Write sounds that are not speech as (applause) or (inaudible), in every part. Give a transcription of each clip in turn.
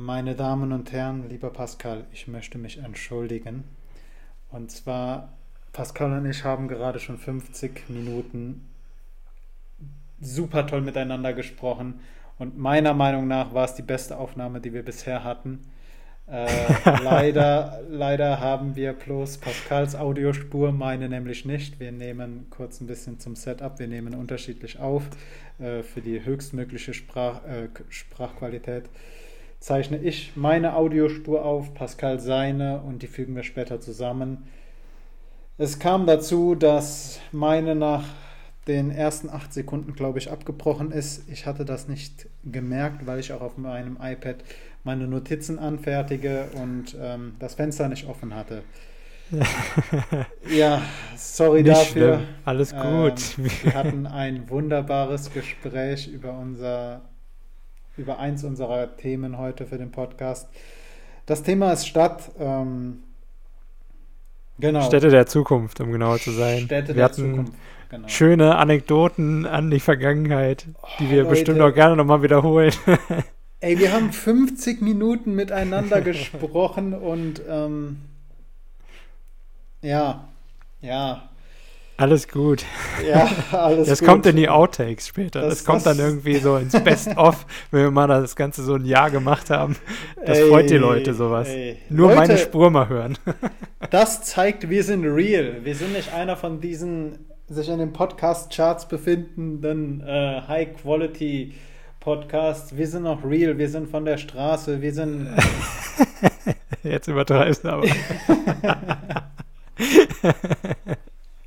Meine Damen und Herren, lieber Pascal, ich möchte mich entschuldigen. Und zwar, Pascal und ich haben gerade schon 50 Minuten super toll miteinander gesprochen. Und meiner Meinung nach war es die beste Aufnahme, die wir bisher hatten. Äh, (laughs) leider, leider haben wir bloß Pascals Audiospur, meine nämlich nicht. Wir nehmen kurz ein bisschen zum Setup, wir nehmen unterschiedlich auf äh, für die höchstmögliche Sprach, äh, Sprachqualität zeichne ich meine Audiospur auf, Pascal seine und die fügen wir später zusammen. Es kam dazu, dass meine nach den ersten acht Sekunden, glaube ich, abgebrochen ist. Ich hatte das nicht gemerkt, weil ich auch auf meinem iPad meine Notizen anfertige und ähm, das Fenster nicht offen hatte. (laughs) ja, sorry nicht dafür. Schlimm. Alles gut. Ähm, wir hatten ein wunderbares Gespräch über unser über eins unserer Themen heute für den Podcast. Das Thema ist Stadt. Ähm, genau. Städte der Zukunft, um genauer zu sein. Städte wir der Zukunft. Genau. Schöne Anekdoten an die Vergangenheit, die oh, wir Leute. bestimmt auch gerne nochmal wiederholen. (laughs) Ey, wir haben (laughs) 50 Minuten miteinander gesprochen und ähm, ja, ja, alles gut. Ja, alles das gut. kommt in die Outtakes später. Das, das kommt das dann irgendwie so ins Best-of, (laughs) wenn wir mal das Ganze so ein Jahr gemacht haben. Das ey, freut die Leute sowas. Ey. Nur Leute, meine Spur mal hören. (laughs) das zeigt, wir sind real. Wir sind nicht einer von diesen sich in den Podcast-Charts befindenden äh, High-Quality- Podcasts. Wir sind noch real, wir sind von der Straße, wir sind. (laughs) Jetzt übertreibst du aber.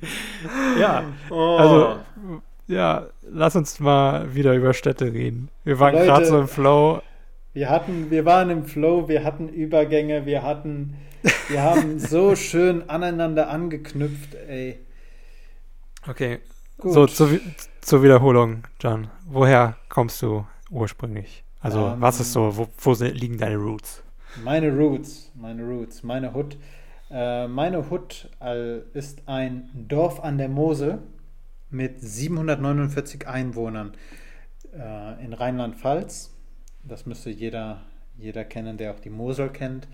(laughs) ja, oh. also, ja, lass uns mal wieder über Städte reden. Wir waren gerade so im Flow. Wir hatten, wir waren im Flow, wir hatten Übergänge, wir hatten, wir haben (laughs) so schön aneinander angeknüpft, ey. Okay, Gut. so zu, zur Wiederholung, John. Woher kommst du ursprünglich? Also, um, ähm, was ist so, wo, wo liegen deine Roots? Meine Roots, meine Roots, meine Hood. Äh, meine Hut ist ein Dorf an der Mose mit 749 Einwohnern äh, in Rheinland-Pfalz. Das müsste jeder, jeder kennen, der auch die Mosel kennt.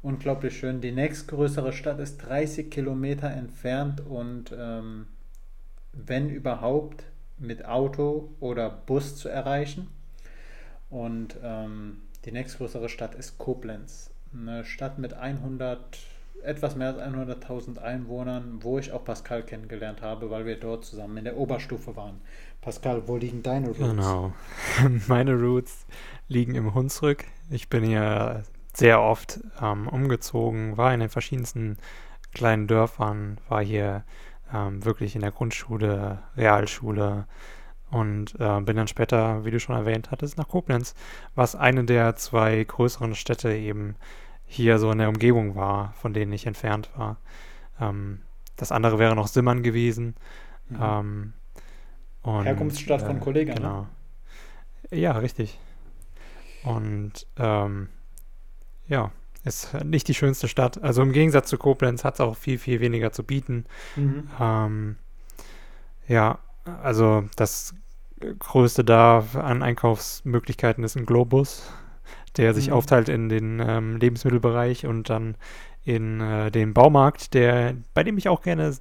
Unglaublich schön. Die nächstgrößere Stadt ist 30 Kilometer entfernt und ähm, wenn überhaupt mit Auto oder Bus zu erreichen. Und ähm, die nächstgrößere Stadt ist Koblenz. Eine Stadt mit 100 etwas mehr als 100.000 Einwohnern, wo ich auch Pascal kennengelernt habe, weil wir dort zusammen in der Oberstufe waren. Pascal, wo liegen deine Roots? Genau. (laughs) Meine Roots liegen im Hunsrück. Ich bin hier sehr oft ähm, umgezogen, war in den verschiedensten kleinen Dörfern, war hier ähm, wirklich in der Grundschule, Realschule und äh, bin dann später, wie du schon erwähnt hattest, nach Koblenz, was eine der zwei größeren Städte eben hier so in der Umgebung war, von denen ich entfernt war. Ähm, das andere wäre noch Simmern gewesen. Mhm. Ähm, und, Herkunftsstadt äh, von Kollegen. Ne? Genau. Ne? Ja, richtig. Und ähm, ja, ist nicht die schönste Stadt. Also im Gegensatz zu Koblenz hat es auch viel, viel weniger zu bieten. Mhm. Ähm, ja, also das größte da an Einkaufsmöglichkeiten ist ein Globus der sich mhm. aufteilt in den ähm, Lebensmittelbereich und dann in äh, den Baumarkt, der, bei dem ich auch gerne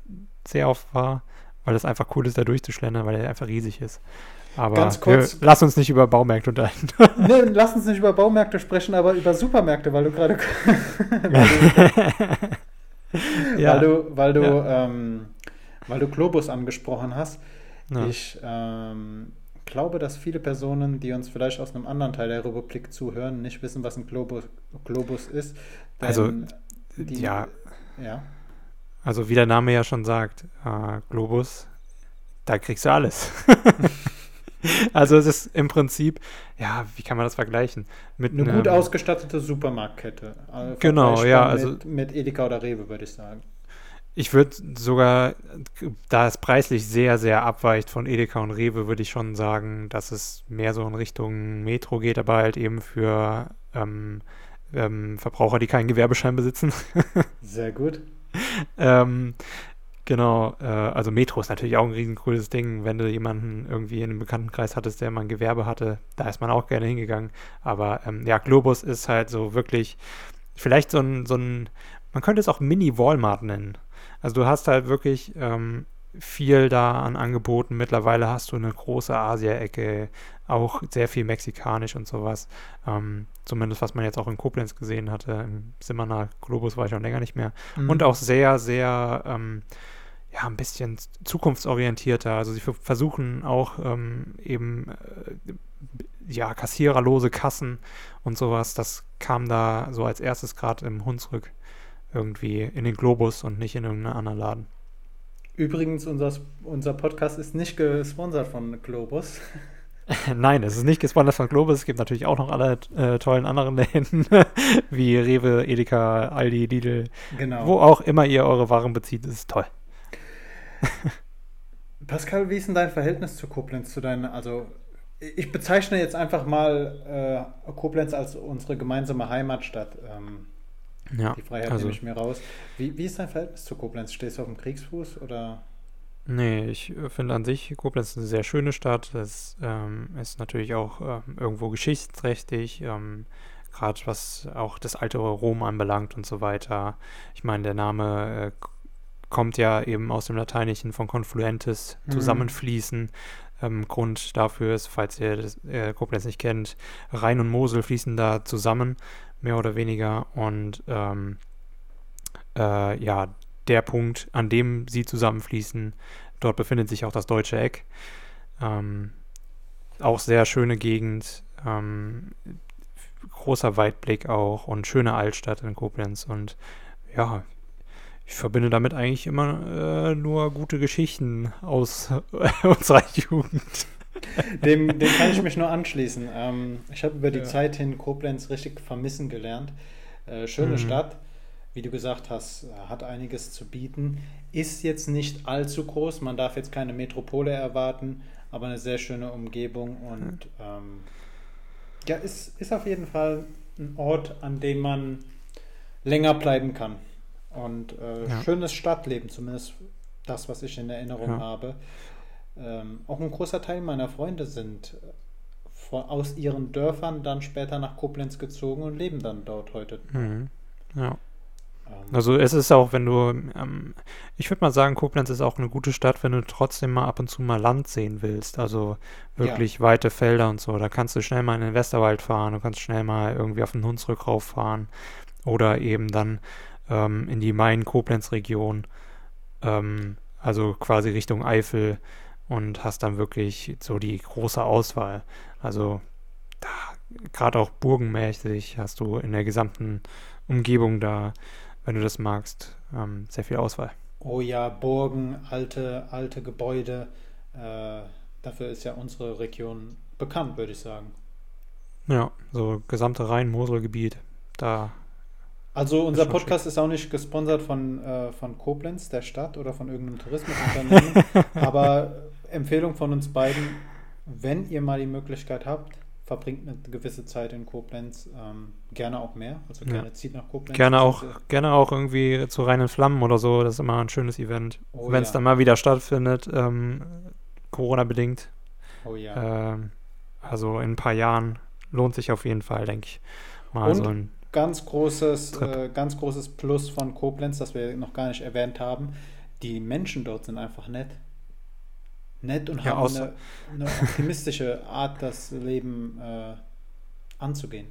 sehr oft war, weil es einfach cool ist, da durchzuschlendern, weil er einfach riesig ist. Aber Ganz kurz, wir, lass uns nicht über Baumärkte unterhalten. (laughs) nee, lass uns nicht über Baumärkte sprechen, aber über Supermärkte, weil du gerade (laughs) (laughs) ja. weil du, weil du, ja. ähm, weil du Globus angesprochen hast. Ja. Ich ähm, glaube, dass viele Personen, die uns vielleicht aus einem anderen Teil der Republik zuhören, nicht wissen, was ein Globus, Globus ist. also, die, ja. ja. Also, wie der Name ja schon sagt, äh, Globus, da kriegst du alles. (laughs) also, es ist im Prinzip, ja, wie kann man das vergleichen? Mit eine gut ausgestattete Supermarktkette. Also genau, ja. Also, mit, mit Edeka oder Rewe, würde ich sagen. Ich würde sogar, da es preislich sehr, sehr abweicht von Edeka und Rewe, würde ich schon sagen, dass es mehr so in Richtung Metro geht, aber halt eben für ähm, ähm, Verbraucher, die keinen Gewerbeschein besitzen. (laughs) sehr gut. ähm, Genau, äh, also Metro ist natürlich auch ein riesengroßes Ding. Wenn du jemanden irgendwie in einem Bekanntenkreis hattest, der mal ein Gewerbe hatte, da ist man auch gerne hingegangen. Aber ähm, ja, Globus ist halt so wirklich, vielleicht so ein, so ein, man könnte es auch Mini-Walmart nennen. Also du hast halt wirklich ähm, viel da an Angeboten. Mittlerweile hast du eine große Asia-Ecke, auch sehr viel mexikanisch und sowas. Ähm, zumindest was man jetzt auch in Koblenz gesehen hatte. Im Simmerner Globus war ich schon länger nicht mehr. Mhm. Und auch sehr, sehr, ähm, ja, ein bisschen zukunftsorientierter. Also sie versuchen auch ähm, eben, äh, ja, kassiererlose Kassen und sowas. Das kam da so als erstes gerade im Hunsrück irgendwie in den Globus und nicht in irgendeinen anderen Laden. Übrigens, unser, unser Podcast ist nicht gesponsert von Globus. (laughs) Nein, es ist nicht gesponsert von Globus. Es gibt natürlich auch noch alle äh, tollen anderen (laughs) Läden, wie Rewe, Edeka, Aldi, Lidl. Genau. Wo auch immer ihr eure Waren bezieht, ist toll. (laughs) Pascal, wie ist denn dein Verhältnis zu Koblenz? Zu deinen, also ich bezeichne jetzt einfach mal äh, Koblenz als unsere gemeinsame Heimatstadt. Ähm, ja, Die Freiheit also, nehme ich mir raus. Wie, wie ist dein Verhältnis zu Koblenz? Stehst du auf dem Kriegsfuß oder? Nee, ich äh, finde an sich Koblenz eine sehr schöne Stadt. Es ähm, ist natürlich auch ähm, irgendwo geschichtsträchtig, ähm, gerade was auch das alte Rom anbelangt und so weiter. Ich meine, der Name äh, kommt ja eben aus dem Lateinischen von Confluentes, mhm. zusammenfließen. Ähm, Grund dafür ist, falls ihr das, äh, Koblenz nicht kennt, Rhein und Mosel fließen da zusammen mehr oder weniger. Und ähm, äh, ja, der Punkt, an dem sie zusammenfließen, dort befindet sich auch das deutsche Eck. Ähm, auch sehr schöne Gegend, ähm, großer Weitblick auch und schöne Altstadt in Koblenz. Und ja, ich verbinde damit eigentlich immer äh, nur gute Geschichten aus (laughs) unserer Jugend. (laughs) Dem, dem kann ich mich nur anschließen. Ähm, ich habe über die ja. Zeit hin Koblenz richtig vermissen gelernt. Äh, schöne mhm. Stadt, wie du gesagt hast, hat einiges zu bieten. Ist jetzt nicht allzu groß, man darf jetzt keine Metropole erwarten, aber eine sehr schöne Umgebung und ähm, ja, ist, ist auf jeden Fall ein Ort, an dem man länger bleiben kann. Und äh, ja. schönes Stadtleben, zumindest das, was ich in Erinnerung ja. habe ähm, auch ein großer Teil meiner Freunde sind äh, von, aus ihren Dörfern dann später nach Koblenz gezogen und leben dann dort heute. Mhm. Ja. Ähm, also es ist auch, wenn du, ähm, ich würde mal sagen, Koblenz ist auch eine gute Stadt, wenn du trotzdem mal ab und zu mal Land sehen willst. Also wirklich ja. weite Felder und so. Da kannst du schnell mal in den Westerwald fahren, du kannst schnell mal irgendwie auf den Hunsrück rauffahren oder eben dann ähm, in die Main-Koblenz-Region, ähm, also quasi Richtung Eifel und hast dann wirklich so die große Auswahl. Also gerade auch burgenmäßig hast du in der gesamten Umgebung da, wenn du das magst, ähm, sehr viel Auswahl. Oh ja, Burgen, alte, alte Gebäude. Äh, dafür ist ja unsere Region bekannt, würde ich sagen. Ja, so gesamte Rhein-Mosel-Gebiet, da also unser Podcast schick. ist auch nicht gesponsert von, äh, von Koblenz, der Stadt oder von irgendeinem Tourismusunternehmen. (laughs) aber Empfehlung von uns beiden, wenn ihr mal die Möglichkeit habt, verbringt eine gewisse Zeit in Koblenz, ähm, gerne auch mehr, also gerne ja. zieht nach Koblenz. Gerne auch, gerne auch irgendwie zu reinen Flammen oder so, das ist immer ein schönes Event. Oh, wenn es ja. dann mal wieder stattfindet, ähm, Corona-bedingt. Oh ja. Ähm, also in ein paar Jahren lohnt sich auf jeden Fall, denke ich. Mal Und so ein ganz großes, äh, ganz großes Plus von Koblenz, das wir noch gar nicht erwähnt haben. Die Menschen dort sind einfach nett nett und ja, haben eine, eine, optimistische Art, das Leben äh, anzugehen.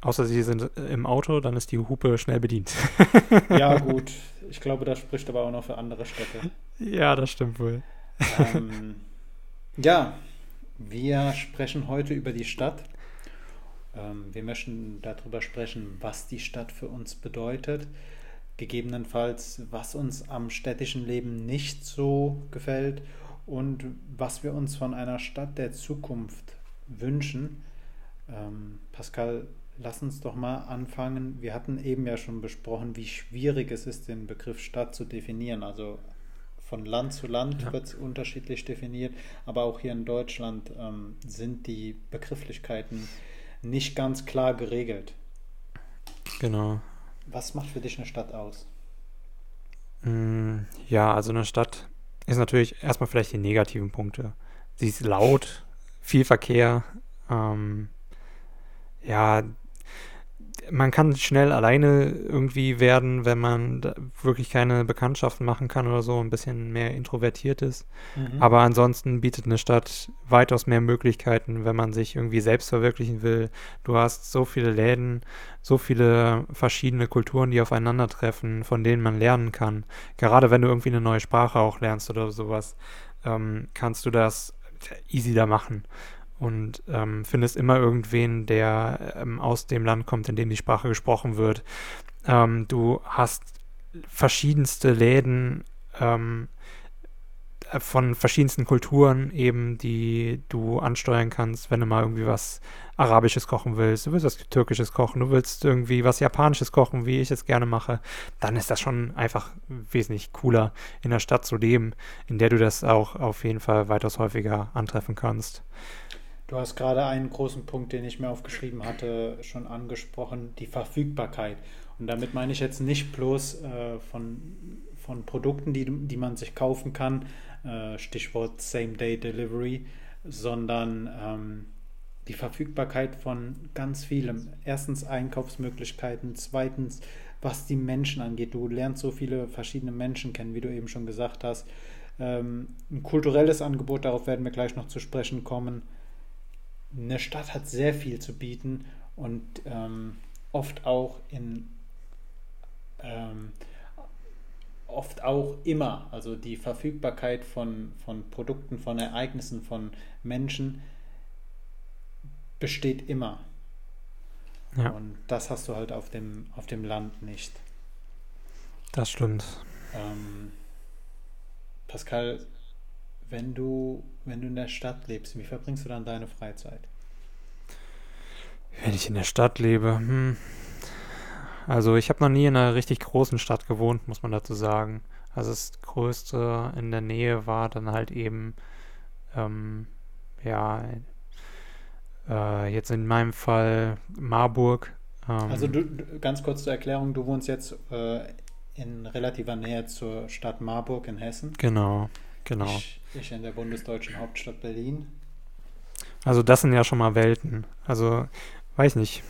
Außer sie sind im Auto, dann ist die Hupe schnell bedient. (laughs) ja, (laughs) gut. Ich glaube, das spricht aber auch noch für andere Städte. Ja, das stimmt wohl. Ähm, ja, wir sprechen heute über die Stadt. Ähm, wir möchten darüber sprechen, was die Stadt für uns bedeutet. Gegebenenfalls, was uns am städtischen Leben nicht so gefällt und was wir uns von einer Stadt der Zukunft wünschen. Ähm, Pascal, lass uns doch mal anfangen. Wir hatten eben ja schon besprochen, wie schwierig es ist, den Begriff Stadt zu definieren. Also von Land zu Land ja. wird es unterschiedlich definiert, aber auch hier in Deutschland ähm, sind die Begrifflichkeiten nicht ganz klar geregelt. Genau. Was macht für dich eine Stadt aus? Mm, ja, also eine Stadt ist natürlich erstmal vielleicht die negativen Punkte. Sie ist laut, viel Verkehr, ähm, ja, man kann schnell alleine irgendwie werden, wenn man wirklich keine Bekanntschaften machen kann oder so, ein bisschen mehr introvertiert ist. Mhm. Aber ansonsten bietet eine Stadt weitaus mehr Möglichkeiten, wenn man sich irgendwie selbst verwirklichen will. Du hast so viele Läden, so viele verschiedene Kulturen, die aufeinandertreffen, von denen man lernen kann. Gerade wenn du irgendwie eine neue Sprache auch lernst oder sowas, ähm, kannst du das easy da machen und ähm, findest immer irgendwen, der ähm, aus dem Land kommt, in dem die Sprache gesprochen wird. Ähm, du hast verschiedenste Läden ähm, von verschiedensten Kulturen eben, die du ansteuern kannst, wenn du mal irgendwie was Arabisches kochen willst, du willst was Türkisches kochen, du willst irgendwie was Japanisches kochen, wie ich es gerne mache, dann ist das schon einfach wesentlich cooler, in der Stadt zu leben, in der du das auch auf jeden Fall weitaus häufiger antreffen kannst. Du hast gerade einen großen Punkt, den ich mir aufgeschrieben hatte, schon angesprochen, die Verfügbarkeit. Und damit meine ich jetzt nicht bloß äh, von, von Produkten, die, die man sich kaufen kann, äh, Stichwort Same-Day-Delivery, sondern ähm, die Verfügbarkeit von ganz vielem. Erstens Einkaufsmöglichkeiten, zweitens, was die Menschen angeht. Du lernst so viele verschiedene Menschen kennen, wie du eben schon gesagt hast. Ähm, ein kulturelles Angebot, darauf werden wir gleich noch zu sprechen kommen eine Stadt hat sehr viel zu bieten und ähm, oft auch in ähm, oft auch immer, also die Verfügbarkeit von, von Produkten, von Ereignissen, von Menschen besteht immer. Ja. Und das hast du halt auf dem, auf dem Land nicht. Das stimmt. Ähm, Pascal, wenn du, wenn du in der Stadt lebst, wie verbringst du dann deine Freizeit? Wenn ich in der Stadt lebe, hm. Also ich habe noch nie in einer richtig großen Stadt gewohnt, muss man dazu sagen. Also das größte in der Nähe war dann halt eben, ähm, ja, äh, jetzt in meinem Fall Marburg. Ähm, also du, ganz kurz zur Erklärung, du wohnst jetzt äh, in relativer Nähe zur Stadt Marburg in Hessen. Genau. Genau. Ich, ich in der bundesdeutschen Hauptstadt Berlin. Also das sind ja schon mal Welten. Also, weiß nicht.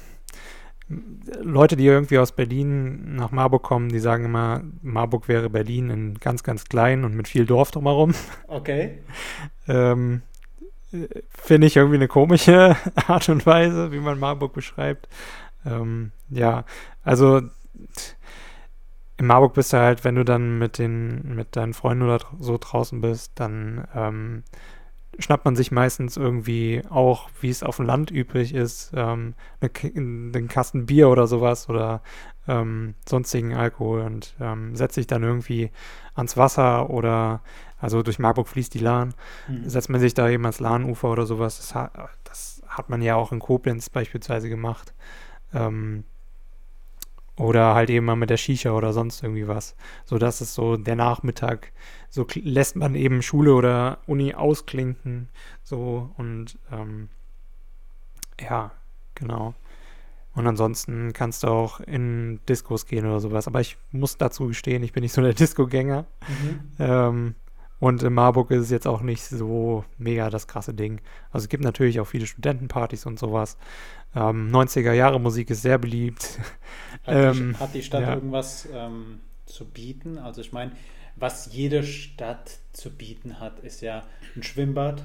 Leute, die irgendwie aus Berlin nach Marburg kommen, die sagen immer, Marburg wäre Berlin in ganz, ganz klein und mit viel Dorf drumherum. Okay. (laughs) ähm, Finde ich irgendwie eine komische (laughs) Art und Weise, wie man Marburg beschreibt. Ähm, ja, also in Marburg bist du halt, wenn du dann mit den, mit deinen Freunden oder so draußen bist, dann ähm, schnappt man sich meistens irgendwie auch, wie es auf dem Land üblich ist, ähm, eine, einen Kasten Bier oder sowas oder ähm, sonstigen Alkohol und ähm, setzt sich dann irgendwie ans Wasser oder, also durch Marburg fließt die Lahn, mhm. setzt man sich da eben ans Lahnufer oder sowas. Das hat, das hat man ja auch in Koblenz beispielsweise gemacht. Ähm, oder halt eben mal mit der Shisha oder sonst irgendwie was. So dass es so der Nachmittag, so lässt man eben Schule oder Uni ausklinken. So und ähm, ja, genau. Und ansonsten kannst du auch in Diskos gehen oder sowas. Aber ich muss dazu gestehen, ich bin nicht so der (laughs) Disco-Gänger. Mhm. Ähm, und in Marburg ist es jetzt auch nicht so mega das krasse Ding. Also es gibt natürlich auch viele Studentenpartys und sowas. Ähm, 90er Jahre Musik ist sehr beliebt. Hat, ähm, die, hat die, Stadt ja. irgendwas ähm, zu bieten? Also ich meine, was jede Stadt zu bieten hat, ist ja ein Schwimmbad.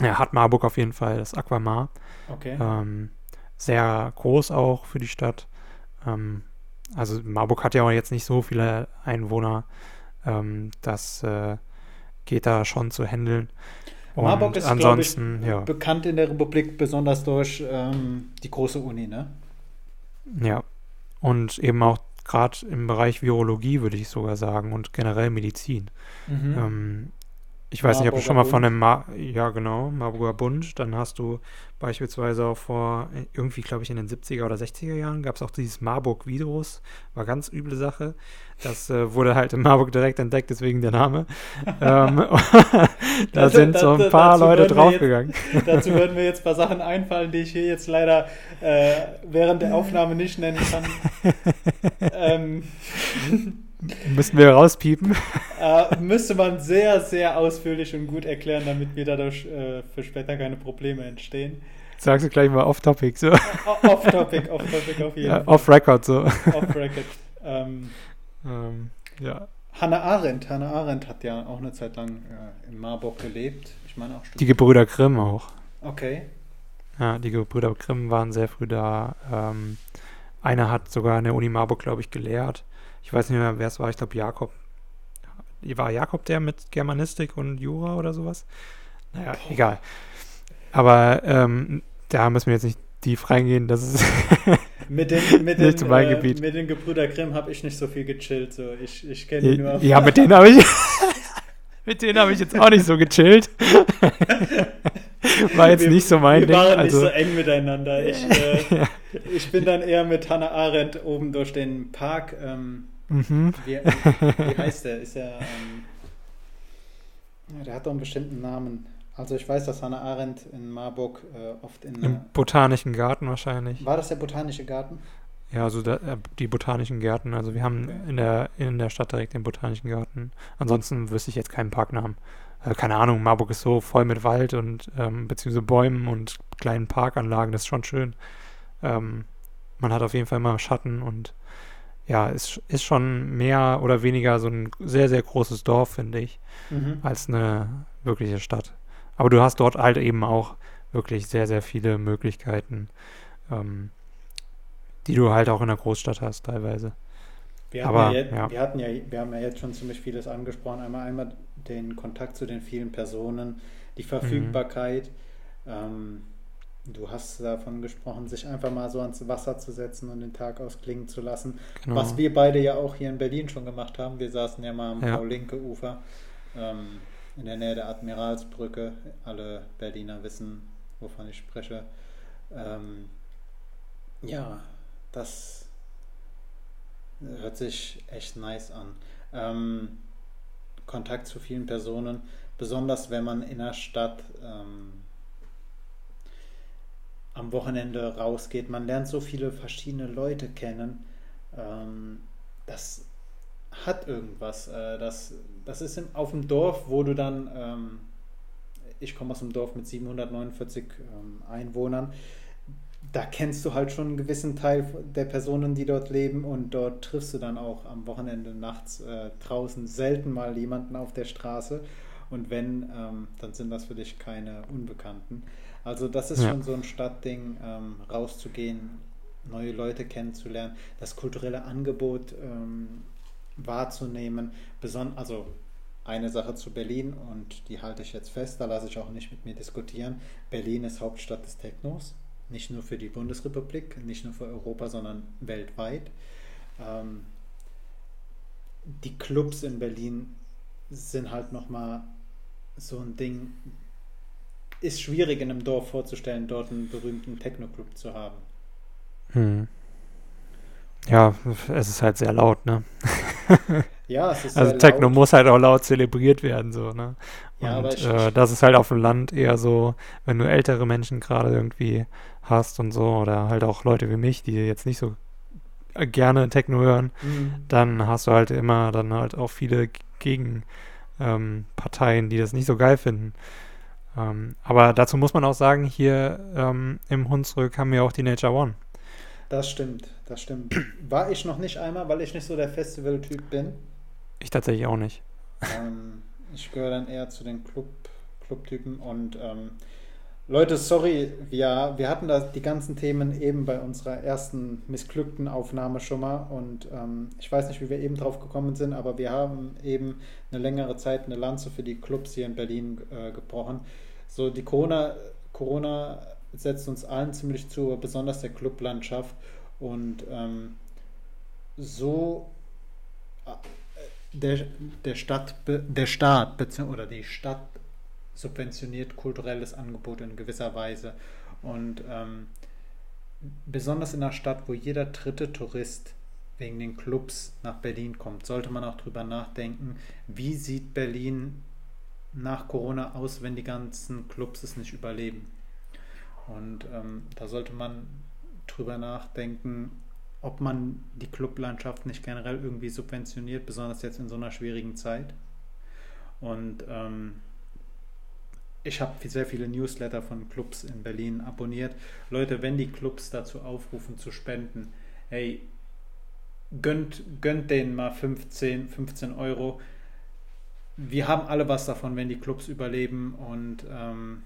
Ja, hat Marburg auf jeden Fall, das Aquamar. Okay. Ähm, sehr groß auch für die Stadt. Ähm, also Marburg hat ja auch jetzt nicht so viele Einwohner. Ähm, das äh, geht da schon zu handeln. Und Marburg ist, ansonsten, ich, ja. bekannt in der Republik besonders durch ähm, die große Uni, ne? Ja. Und eben auch gerade im Bereich Virologie, würde ich sogar sagen, und generell Medizin. Mhm. Ähm, ich weiß Marburger nicht, ob du schon mal Bund. von einem, Ma ja genau, Marburger Bund, dann hast du beispielsweise auch vor, irgendwie glaube ich in den 70er oder 60er Jahren, gab es auch dieses Marburg-Virus, war ganz üble Sache. Das äh, wurde halt in Marburg direkt entdeckt, deswegen der Name. (laughs) ähm, (laughs) da dazu, sind so ein paar Leute draufgegangen. (laughs) dazu würden mir jetzt ein paar Sachen einfallen, die ich hier jetzt leider äh, während der Aufnahme nicht nennen kann. ähm, Müssten wir rauspiepen? Äh, müsste man sehr, sehr ausführlich und gut erklären, damit mir dadurch äh, für später keine Probleme entstehen. Sagst du gleich mal off-topic, so. Off-topic, off-topic auf jeden ja, Fall. Off-record, so. Off-record. Ähm, ähm, ja. Hannah Arendt, Hannah Arendt hat ja auch eine Zeit lang äh, in Marburg gelebt. Ich meine auch Die Gebrüder Grimm auch. Okay. Ja, die Gebrüder Grimm waren sehr früh da. Ähm, einer hat sogar an der Uni Marburg, glaube ich, gelehrt. Ich weiß nicht mehr, wer es war. Ich glaube, Jakob. War Jakob der mit Germanistik und Jura oder sowas? Naja, Boah. egal. Aber ähm, da müssen wir jetzt nicht tief reingehen. Das ist (laughs) mit den, mit (laughs) den, äh, mit den Gebrüder Grimm habe ich nicht so viel gechillt. So. Ich, ich kenne die nur. Ja, mit denen habe ich. (laughs) mit denen habe ich jetzt auch nicht so gechillt. War jetzt wir, nicht so mein wir Ding. Wir waren also, nicht so eng miteinander. Ich, äh, ja. ich bin dann eher mit Hannah Arendt oben durch den Park. Ähm, mhm. wie, (laughs) wie, heißt der? Ist er. Ähm, der hat doch einen bestimmten Namen. Also ich weiß, dass Hannah Arendt in Marburg äh, oft in... Im Botanischen Garten wahrscheinlich. War das der Botanische Garten? Ja, also da, äh, die Botanischen Gärten. Also wir haben okay. in, der, in der Stadt direkt den Botanischen Garten. Ansonsten wüsste ich jetzt keinen Parknamen. Äh, keine Ahnung, Marburg ist so voll mit Wald und ähm, beziehungsweise Bäumen und kleinen Parkanlagen. Das ist schon schön. Ähm, man hat auf jeden Fall immer Schatten und ja, ist, ist schon mehr oder weniger so ein sehr, sehr großes Dorf, finde ich, mhm. als eine wirkliche Stadt. Aber du hast dort halt eben auch wirklich sehr, sehr viele Möglichkeiten, ähm, die du halt auch in der Großstadt hast teilweise. Wir, Aber, ja, ja. wir hatten ja, wir haben ja jetzt schon ziemlich vieles angesprochen. Einmal einmal den Kontakt zu den vielen Personen, die mhm. Verfügbarkeit. Mhm. Ähm, du hast davon gesprochen, sich einfach mal so ans Wasser zu setzen und den Tag ausklingen zu lassen. Genau. Was wir beide ja auch hier in Berlin schon gemacht haben. Wir saßen ja mal am ja. Paul-Linke-Ufer. Ähm, in der Nähe der Admiralsbrücke. Alle Berliner wissen, wovon ich spreche. Ähm, ja, das hört sich echt nice an. Ähm, Kontakt zu vielen Personen, besonders wenn man in der Stadt ähm, am Wochenende rausgeht. Man lernt so viele verschiedene Leute kennen. Ähm, das hat irgendwas. Äh, das, das ist im, auf dem Dorf, wo du dann, ähm, ich komme aus einem Dorf mit 749 ähm, Einwohnern, da kennst du halt schon einen gewissen Teil der Personen, die dort leben und dort triffst du dann auch am Wochenende nachts äh, draußen selten mal jemanden auf der Straße und wenn, ähm, dann sind das für dich keine Unbekannten. Also das ist ja. schon so ein Stadtding, ähm, rauszugehen, neue Leute kennenzulernen, das kulturelle Angebot ähm, wahrzunehmen. Beson also eine Sache zu Berlin und die halte ich jetzt fest, da lasse ich auch nicht mit mir diskutieren. Berlin ist Hauptstadt des Technos, nicht nur für die Bundesrepublik, nicht nur für Europa, sondern weltweit. Ähm, die Clubs in Berlin sind halt nochmal so ein Ding, ist schwierig in einem Dorf vorzustellen, dort einen berühmten Techno-Club zu haben. Hm. Ja, es ist halt sehr laut, ne? (laughs) ja, es ist Also Techno laut. muss halt auch laut zelebriert werden, so, ne? Ja, und äh, das ist halt auf dem Land eher so, wenn du ältere Menschen gerade irgendwie hast und so, oder halt auch Leute wie mich, die jetzt nicht so gerne Techno hören, mhm. dann hast du halt immer dann halt auch viele Gegenparteien, ähm, die das nicht so geil finden. Ähm, aber dazu muss man auch sagen, hier ähm, im Hunsrück haben wir auch die Nature One. Das stimmt, das stimmt. (clears throat) War ich noch nicht einmal, weil ich nicht so der Festival-Typ bin. Ich tatsächlich auch nicht. Ähm, ich gehöre dann eher zu den Club, Club-Typen und ähm, Leute, sorry, wir, wir hatten da die ganzen Themen eben bei unserer ersten missglückten Aufnahme schon mal und ähm, ich weiß nicht, wie wir eben drauf gekommen sind, aber wir haben eben eine längere Zeit eine Lanze für die Clubs hier in Berlin äh, gebrochen. So, die Corona, Corona setzt uns allen ziemlich zu, besonders der Clublandschaft. Und ähm, so äh, der, der, Stadt, der Staat oder die Stadt subventioniert kulturelles Angebot in gewisser Weise. Und ähm, besonders in einer Stadt, wo jeder dritte Tourist wegen den Clubs nach Berlin kommt, sollte man auch darüber nachdenken, wie sieht Berlin nach Corona aus, wenn die ganzen Clubs es nicht überleben. Und ähm, da sollte man drüber nachdenken, ob man die Clublandschaft nicht generell irgendwie subventioniert, besonders jetzt in so einer schwierigen Zeit. Und ähm, ich habe sehr viele Newsletter von Clubs in Berlin abonniert. Leute, wenn die Clubs dazu aufrufen zu spenden, hey, gönnt, gönnt denen mal 15, 15 Euro. Wir haben alle was davon, wenn die Clubs überleben und ähm,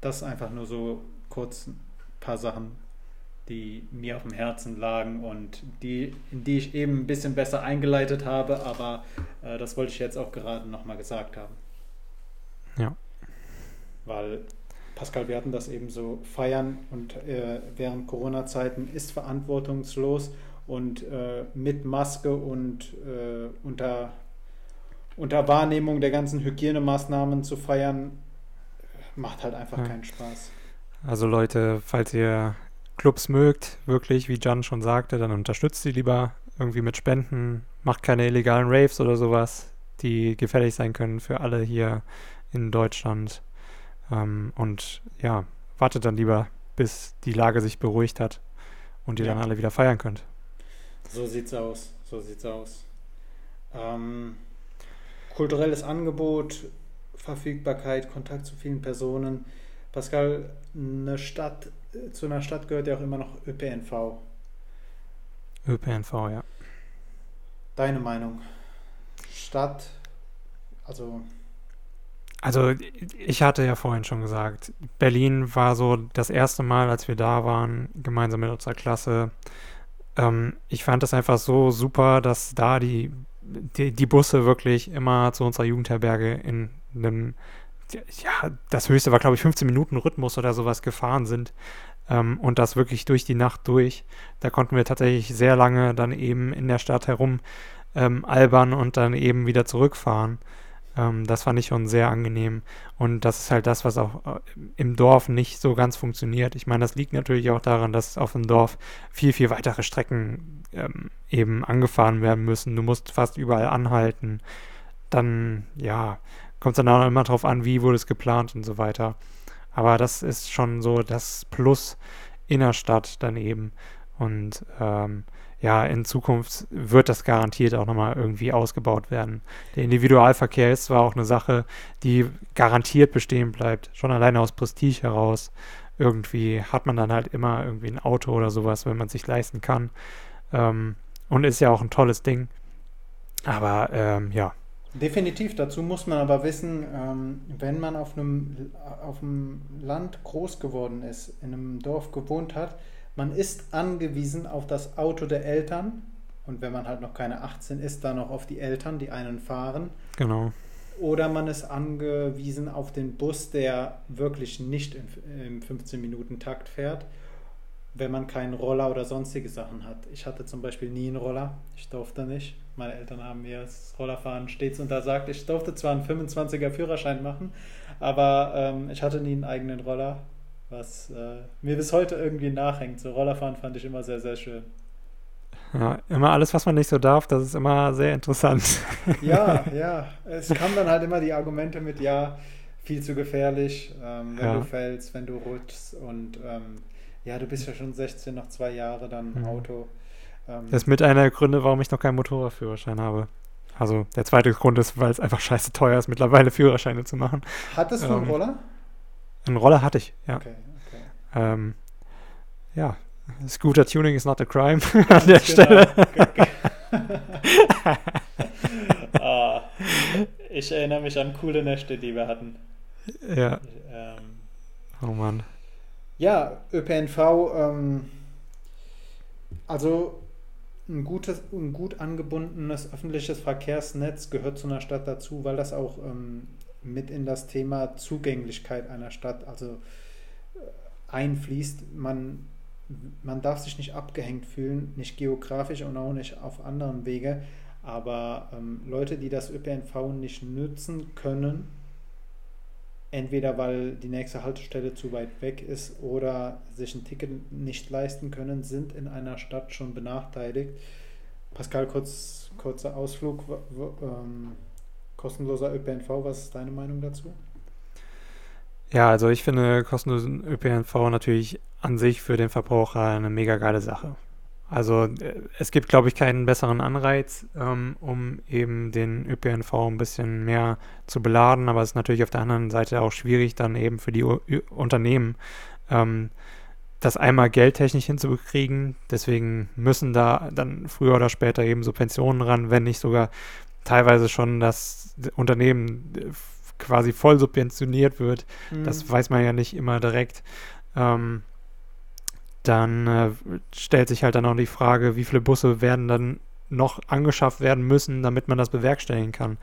das einfach nur so kurz ein paar Sachen, die mir auf dem Herzen lagen und die, in die ich eben ein bisschen besser eingeleitet habe, aber äh, das wollte ich jetzt auch gerade nochmal gesagt haben. Ja. Weil, Pascal, wir hatten das eben so, feiern und äh, während Corona-Zeiten ist verantwortungslos und äh, mit Maske und äh, unter, unter Wahrnehmung der ganzen Hygienemaßnahmen zu feiern, macht halt einfach ja. keinen Spaß. Also Leute, falls ihr Clubs mögt, wirklich, wie Jan schon sagte, dann unterstützt sie lieber irgendwie mit Spenden, macht keine illegalen Raves oder sowas, die gefährlich sein können für alle hier in Deutschland. Ähm, und ja, wartet dann lieber, bis die Lage sich beruhigt hat und ihr ja. dann alle wieder feiern könnt. So sieht's aus. So sieht's aus. Ähm, kulturelles Angebot, Verfügbarkeit, Kontakt zu vielen Personen. Pascal, eine Stadt, zu einer Stadt gehört ja auch immer noch ÖPNV. ÖPNV, ja. Deine Meinung? Stadt, also also ich hatte ja vorhin schon gesagt, Berlin war so das erste Mal, als wir da waren, gemeinsam mit unserer Klasse. Ähm, ich fand es einfach so super, dass da die, die, die, Busse wirklich immer zu unserer Jugendherberge in einem, ja, das höchste war glaube ich 15 Minuten Rhythmus oder sowas gefahren sind. Ähm, und das wirklich durch die Nacht durch. Da konnten wir tatsächlich sehr lange dann eben in der Stadt herum ähm, albern und dann eben wieder zurückfahren. Ähm, das fand ich schon sehr angenehm. Und das ist halt das, was auch äh, im Dorf nicht so ganz funktioniert. Ich meine, das liegt natürlich auch daran, dass auf dem Dorf viel, viel weitere Strecken ähm, eben angefahren werden müssen. Du musst fast überall anhalten. Dann, ja, kommt es dann auch immer drauf an, wie wurde es geplant und so weiter. Aber das ist schon so das Plus Innerstadt dann eben. Und ähm, ja, in Zukunft wird das garantiert auch nochmal irgendwie ausgebaut werden. Der Individualverkehr ist zwar auch eine Sache, die garantiert bestehen bleibt, schon alleine aus Prestige heraus. Irgendwie hat man dann halt immer irgendwie ein Auto oder sowas, wenn man sich leisten kann. Ähm, und ist ja auch ein tolles Ding. Aber ähm, ja. Definitiv, dazu muss man aber wissen, ähm, wenn man auf einem, auf einem Land groß geworden ist, in einem Dorf gewohnt hat, man ist angewiesen auf das Auto der Eltern und wenn man halt noch keine 18 ist, dann noch auf die Eltern, die einen fahren. Genau. Oder man ist angewiesen auf den Bus, der wirklich nicht im 15-Minuten-Takt fährt, wenn man keinen Roller oder sonstige Sachen hat. Ich hatte zum Beispiel nie einen Roller, ich durfte nicht. Meine Eltern haben mir das Rollerfahren stets untersagt. Ich durfte zwar einen 25er Führerschein machen, aber ähm, ich hatte nie einen eigenen Roller was äh, mir bis heute irgendwie nachhängt. So Rollerfahren fand ich immer sehr, sehr schön. Ja, immer alles, was man nicht so darf, das ist immer sehr interessant. (laughs) Ja, ja. Es kamen dann halt immer die Argumente mit, ja, viel zu gefährlich, ähm, wenn ja. du fällst, wenn du rutschst und ähm, ja, du bist ja schon 16, noch zwei Jahre dann mhm. Auto. Ähm, das ist mit einer der Gründe, warum ich noch keinen Motorradführerschein habe. Also der zweite Grund ist, weil es einfach scheiße teuer ist, mittlerweile Führerscheine zu machen. Hattest du einen ähm, Roller? Einen Roller hatte ich, ja. Okay, okay. Ähm, ja, Scooter Tuning is not a crime (laughs) an der genau. Stelle. (laughs) ah, ich erinnere mich an coole Nächte, die wir hatten. Ja. Ähm, oh Mann. Ja, ÖPNV, ähm, also ein gutes, ein gut angebundenes öffentliches Verkehrsnetz gehört zu einer Stadt dazu, weil das auch ähm, mit in das Thema Zugänglichkeit einer Stadt also einfließt. Man, man darf sich nicht abgehängt fühlen, nicht geografisch und auch nicht auf anderen Wege. Aber ähm, Leute, die das ÖPNV nicht nutzen können, entweder weil die nächste Haltestelle zu weit weg ist oder sich ein Ticket nicht leisten können, sind in einer Stadt schon benachteiligt. Pascal, kurz, kurzer Ausflug. Ähm, kostenloser ÖPNV. Was ist deine Meinung dazu? Ja, also ich finde kostenlosen ÖPNV natürlich an sich für den Verbraucher eine mega geile Sache. Also äh, es gibt, glaube ich, keinen besseren Anreiz, ähm, um eben den ÖPNV ein bisschen mehr zu beladen. Aber es ist natürlich auf der anderen Seite auch schwierig, dann eben für die U Unternehmen ähm, das einmal geldtechnisch hinzukriegen. Deswegen müssen da dann früher oder später eben Subventionen ran, wenn nicht sogar teilweise schon das Unternehmen äh, quasi voll subventioniert wird. Mhm. Das weiß man ja nicht immer direkt. Ähm, dann äh, stellt sich halt dann auch die Frage, wie viele Busse werden dann noch angeschafft werden müssen, damit man das bewerkstelligen kann.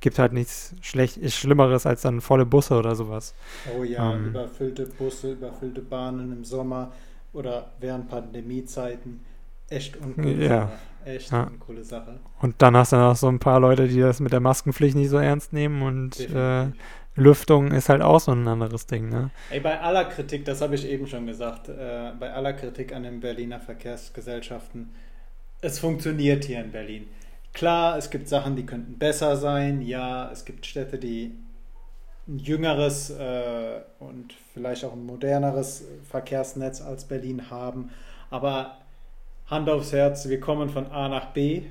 Gibt halt nichts schlecht, Schlimmeres als dann volle Busse oder sowas. Oh ja, ähm, überfüllte Busse, überfüllte Bahnen im Sommer oder während Pandemiezeiten. Echt uncoole ja. Echt ja. uncoole Sache. Und dann hast du noch so ein paar Leute, die das mit der Maskenpflicht nicht so ernst nehmen und äh, Lüftung ist halt auch so ein anderes Ding, ne? Ey, bei aller Kritik, das habe ich eben schon gesagt, äh, bei aller Kritik an den Berliner Verkehrsgesellschaften, es funktioniert hier in Berlin. Klar, es gibt Sachen, die könnten besser sein. Ja, es gibt Städte, die ein jüngeres äh, und vielleicht auch ein moderneres Verkehrsnetz als Berlin haben. Aber Hand aufs Herz, wir kommen von A nach B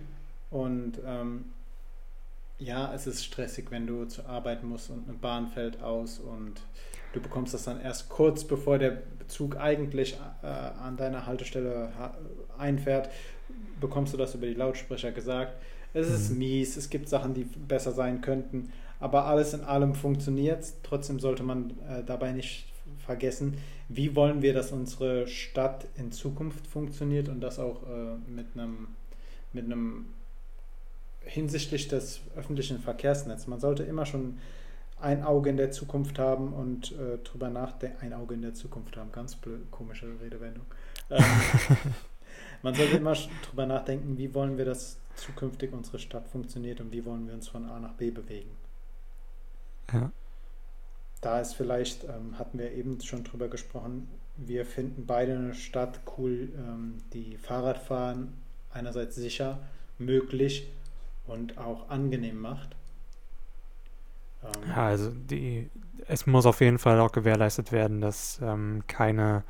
und ähm, ja, es ist stressig, wenn du zur Arbeit musst und eine Bahn fällt aus und du bekommst das dann erst kurz bevor der Zug eigentlich äh, an deiner Haltestelle einfährt, bekommst du das über die Lautsprecher gesagt. Es ist mhm. mies, es gibt Sachen, die besser sein könnten, aber alles in allem funktioniert. Trotzdem sollte man äh, dabei nicht vergessen, wie wollen wir, dass unsere Stadt in Zukunft funktioniert und das auch äh, mit einem mit einem hinsichtlich des öffentlichen Verkehrsnetzes. Man sollte immer schon ein Auge in der Zukunft haben und äh, drüber nachdenken. Ein Auge in der Zukunft haben, ganz komische Redewendung. Ähm, (laughs) man sollte immer drüber nachdenken, wie wollen wir, dass zukünftig unsere Stadt funktioniert und wie wollen wir uns von A nach B bewegen. Ja. Da ist vielleicht, ähm, hatten wir eben schon drüber gesprochen, wir finden beide eine Stadt cool, ähm, die Fahrradfahren einerseits sicher, möglich und auch angenehm macht. Ähm, ja, also die, es muss auf jeden Fall auch gewährleistet werden, dass ähm, keine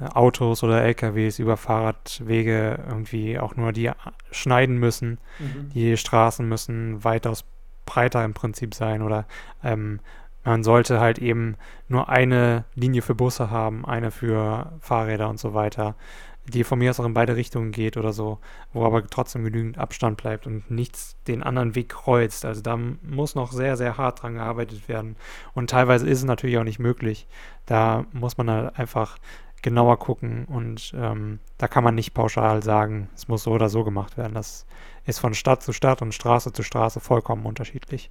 äh, Autos oder LKWs über Fahrradwege irgendwie auch nur die schneiden müssen. Mhm. Die Straßen müssen weitaus breiter im Prinzip sein oder ähm, man sollte halt eben nur eine Linie für Busse haben, eine für Fahrräder und so weiter die von mir aus auch in beide Richtungen geht oder so, wo aber trotzdem genügend Abstand bleibt und nichts den anderen Weg kreuzt. Also da muss noch sehr, sehr hart dran gearbeitet werden. Und teilweise ist es natürlich auch nicht möglich. Da muss man halt einfach genauer gucken und ähm, da kann man nicht pauschal sagen, es muss so oder so gemacht werden. Das ist von Stadt zu Stadt und Straße zu Straße vollkommen unterschiedlich.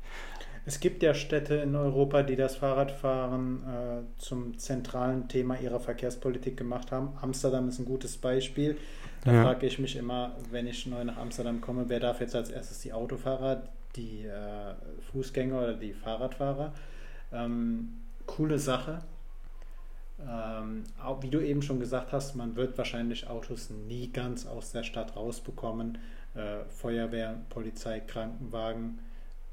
Es gibt ja Städte in Europa, die das Fahrradfahren äh, zum zentralen Thema ihrer Verkehrspolitik gemacht haben. Amsterdam ist ein gutes Beispiel. Da ja. frage ich mich immer, wenn ich neu nach Amsterdam komme, wer darf jetzt als erstes die Autofahrer, die äh, Fußgänger oder die Fahrradfahrer? Ähm, coole Sache. Ähm, auch, wie du eben schon gesagt hast, man wird wahrscheinlich Autos nie ganz aus der Stadt rausbekommen. Äh, Feuerwehr, Polizei, Krankenwagen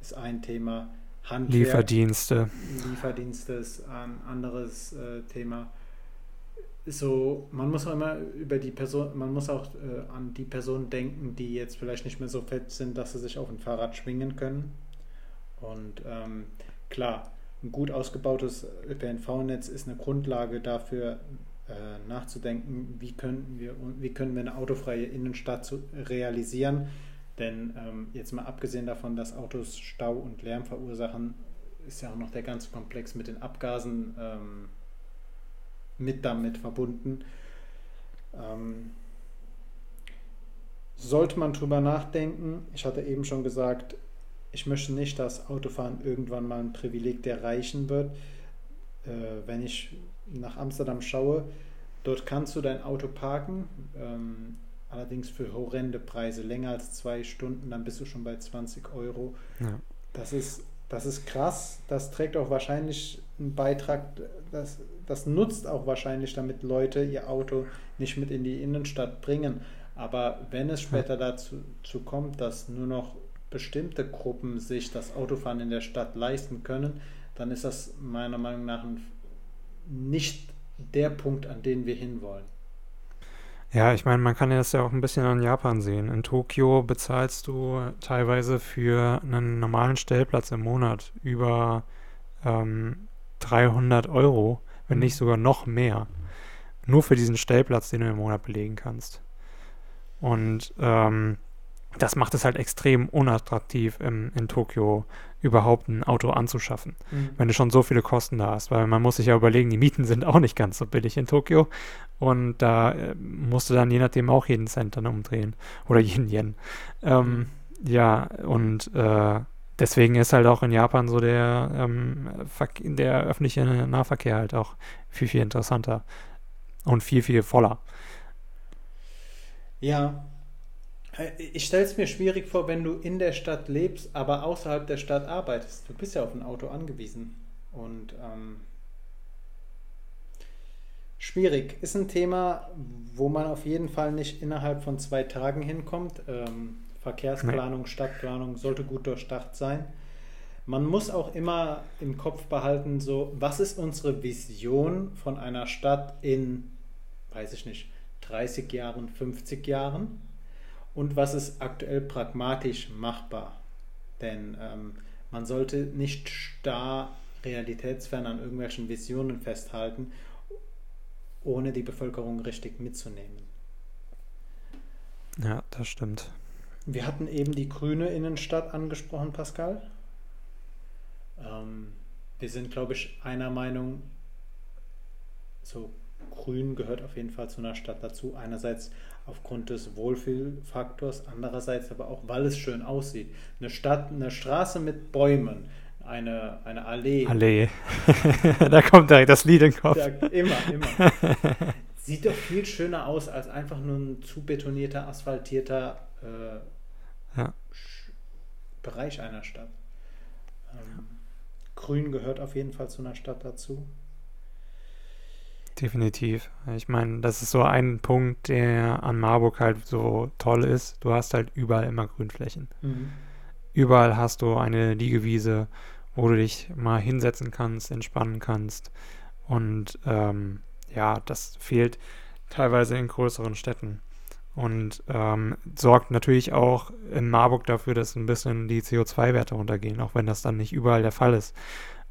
ist ein Thema. Handwerk, Lieferdienste. Lieferdienste ist ein anderes äh, Thema. So, man muss auch immer über die Person, man muss auch äh, an die Personen denken, die jetzt vielleicht nicht mehr so fett sind, dass sie sich auf ein Fahrrad schwingen können. Und ähm, klar, ein gut ausgebautes ÖPNV-Netz ist eine Grundlage dafür, äh, nachzudenken, wie können, wir, wie können wir eine autofreie Innenstadt zu, realisieren denn ähm, jetzt mal abgesehen davon, dass Autos Stau und Lärm verursachen, ist ja auch noch der ganze Komplex mit den Abgasen ähm, mit damit verbunden. Ähm, sollte man drüber nachdenken, ich hatte eben schon gesagt, ich möchte nicht, dass Autofahren irgendwann mal ein Privileg der Reichen wird. Äh, wenn ich nach Amsterdam schaue, dort kannst du dein Auto parken. Ähm, Allerdings für horrende Preise, länger als zwei Stunden, dann bist du schon bei 20 Euro. Ja. Das, ist, das ist krass. Das trägt auch wahrscheinlich einen Beitrag, das, das nutzt auch wahrscheinlich, damit Leute ihr Auto nicht mit in die Innenstadt bringen. Aber wenn es später dazu zu kommt, dass nur noch bestimmte Gruppen sich das Autofahren in der Stadt leisten können, dann ist das meiner Meinung nach nicht der Punkt, an den wir hinwollen. Ja, ich meine, man kann das ja auch ein bisschen an Japan sehen. In Tokio bezahlst du teilweise für einen normalen Stellplatz im Monat über ähm, 300 Euro, wenn nicht mhm. sogar noch mehr. Nur für diesen Stellplatz, den du im Monat belegen kannst. Und ähm, das macht es halt extrem unattraktiv, im, in Tokio überhaupt ein Auto anzuschaffen, mhm. wenn du schon so viele Kosten da hast. Weil man muss sich ja überlegen, die Mieten sind auch nicht ganz so billig in Tokio. Und da äh, musst du dann je nachdem auch jeden Cent dann umdrehen. Oder jeden Yen. Ähm, mhm. Ja, und äh, deswegen ist halt auch in Japan so der, ähm, der öffentliche Nahverkehr halt auch viel, viel interessanter und viel, viel voller. Ja, ich stelle es mir schwierig vor, wenn du in der Stadt lebst, aber außerhalb der Stadt arbeitest. Du bist ja auf ein Auto angewiesen. Und ähm, schwierig. Ist ein Thema, wo man auf jeden Fall nicht innerhalb von zwei Tagen hinkommt. Ähm, Verkehrsplanung, nee. Stadtplanung sollte gut durchdacht sein. Man muss auch immer im Kopf behalten, so, was ist unsere Vision von einer Stadt in, weiß ich nicht, 30 Jahren, 50 Jahren? Und was ist aktuell pragmatisch machbar. Denn ähm, man sollte nicht starr realitätsfern an irgendwelchen Visionen festhalten, ohne die Bevölkerung richtig mitzunehmen. Ja, das stimmt. Wir hatten eben die grüne Innenstadt angesprochen, Pascal. Ähm, wir sind, glaube ich, einer Meinung, so grün gehört auf jeden Fall zu einer Stadt dazu. Einerseits aufgrund des Wohlfühlfaktors, andererseits aber auch, weil es schön aussieht. Eine Stadt, eine Straße mit Bäumen, eine, eine Allee. Allee. (laughs) da kommt direkt das Lied in den Kopf. Ja, immer, immer. (laughs) Sieht doch viel schöner aus als einfach nur ein zu betonierter, asphaltierter äh, ja. Bereich einer Stadt. Ähm, Grün gehört auf jeden Fall zu einer Stadt dazu. Definitiv. Ich meine, das ist so ein Punkt, der an Marburg halt so toll ist. Du hast halt überall immer Grünflächen. Mhm. Überall hast du eine Liegewiese, wo du dich mal hinsetzen kannst, entspannen kannst. Und ähm, ja, das fehlt teilweise in größeren Städten. Und ähm, sorgt natürlich auch in Marburg dafür, dass ein bisschen die CO2-Werte runtergehen, auch wenn das dann nicht überall der Fall ist.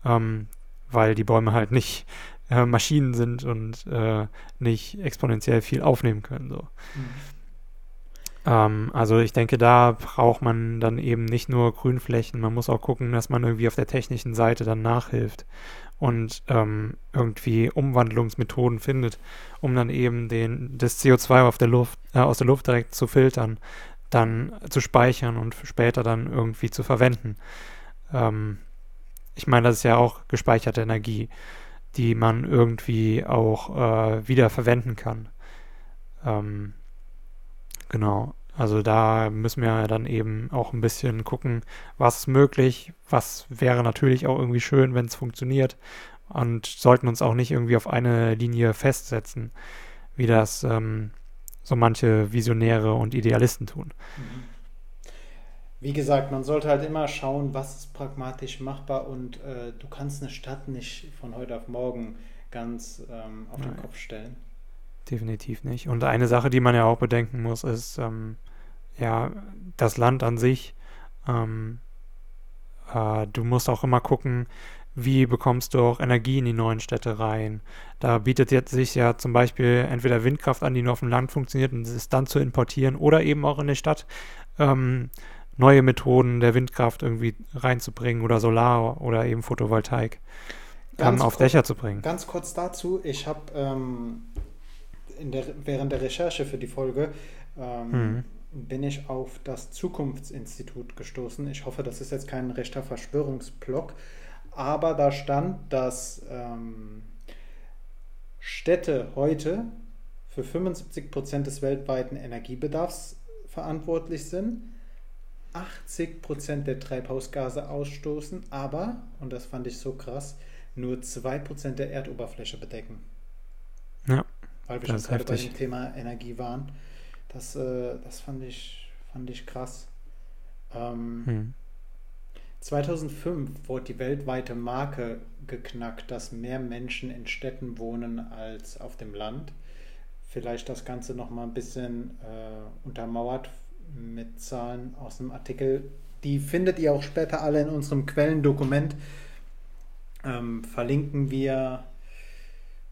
Ähm, weil die Bäume halt nicht äh, Maschinen sind und äh, nicht exponentiell viel aufnehmen können. So. Mhm. Ähm, also ich denke, da braucht man dann eben nicht nur Grünflächen, man muss auch gucken, dass man irgendwie auf der technischen Seite dann nachhilft und ähm, irgendwie Umwandlungsmethoden findet, um dann eben den, das CO2 auf der Luft, äh, aus der Luft direkt zu filtern, dann zu speichern und später dann irgendwie zu verwenden. Ähm, ich meine, das ist ja auch gespeicherte Energie die man irgendwie auch äh, wieder verwenden kann. Ähm, genau. Also da müssen wir dann eben auch ein bisschen gucken, was ist möglich, was wäre natürlich auch irgendwie schön, wenn es funktioniert und sollten uns auch nicht irgendwie auf eine Linie festsetzen, wie das ähm, so manche Visionäre und Idealisten tun. Mhm wie gesagt, man sollte halt immer schauen, was ist pragmatisch machbar und äh, du kannst eine Stadt nicht von heute auf morgen ganz ähm, auf Nein. den Kopf stellen. Definitiv nicht. Und eine Sache, die man ja auch bedenken muss, ist ähm, ja das Land an sich. Ähm, äh, du musst auch immer gucken, wie bekommst du auch Energie in die neuen Städte rein. Da bietet jetzt sich ja zum Beispiel entweder Windkraft an, die nur auf dem Land funktioniert und es dann zu importieren, oder eben auch in der Stadt. Ähm, neue Methoden der Windkraft irgendwie reinzubringen oder Solar oder eben Photovoltaik ähm, auf Dächer zu bringen. Ganz kurz dazu, ich habe ähm, der, während der Recherche für die Folge ähm, mhm. bin ich auf das Zukunftsinstitut gestoßen. Ich hoffe, das ist jetzt kein rechter Verschwörungsblock, aber da stand, dass ähm, Städte heute für 75 Prozent des weltweiten Energiebedarfs verantwortlich sind 80 Prozent der Treibhausgase ausstoßen, aber, und das fand ich so krass, nur 2 Prozent der Erdoberfläche bedecken. Ja. Weil wir schon gerade bei dem Thema Energie waren. Das, äh, das fand, ich, fand ich krass. Ähm, hm. 2005 wurde die weltweite Marke geknackt, dass mehr Menschen in Städten wohnen als auf dem Land. Vielleicht das Ganze noch mal ein bisschen äh, untermauert mit Zahlen aus dem Artikel. Die findet ihr auch später alle in unserem Quellendokument. Ähm, verlinken wir.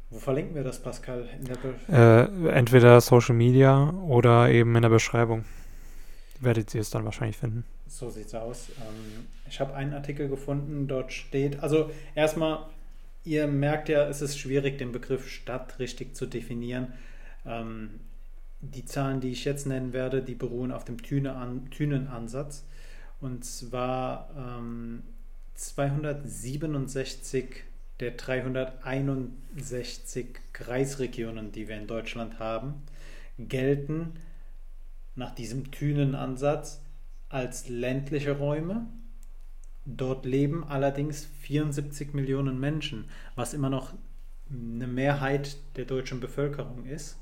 Wo verlinken wir das, Pascal? Äh, entweder Social Media oder eben in der Beschreibung. Werdet ihr es dann wahrscheinlich finden. So sieht es aus. Ähm, ich habe einen Artikel gefunden, dort steht, also erstmal, ihr merkt ja, es ist schwierig, den Begriff Stadt richtig zu definieren. Ähm, die Zahlen, die ich jetzt nennen werde, die beruhen auf dem Thünenansatz. Und zwar ähm, 267 der 361 Kreisregionen, die wir in Deutschland haben, gelten nach diesem Thünenansatz als ländliche Räume. Dort leben allerdings 74 Millionen Menschen, was immer noch eine Mehrheit der deutschen Bevölkerung ist.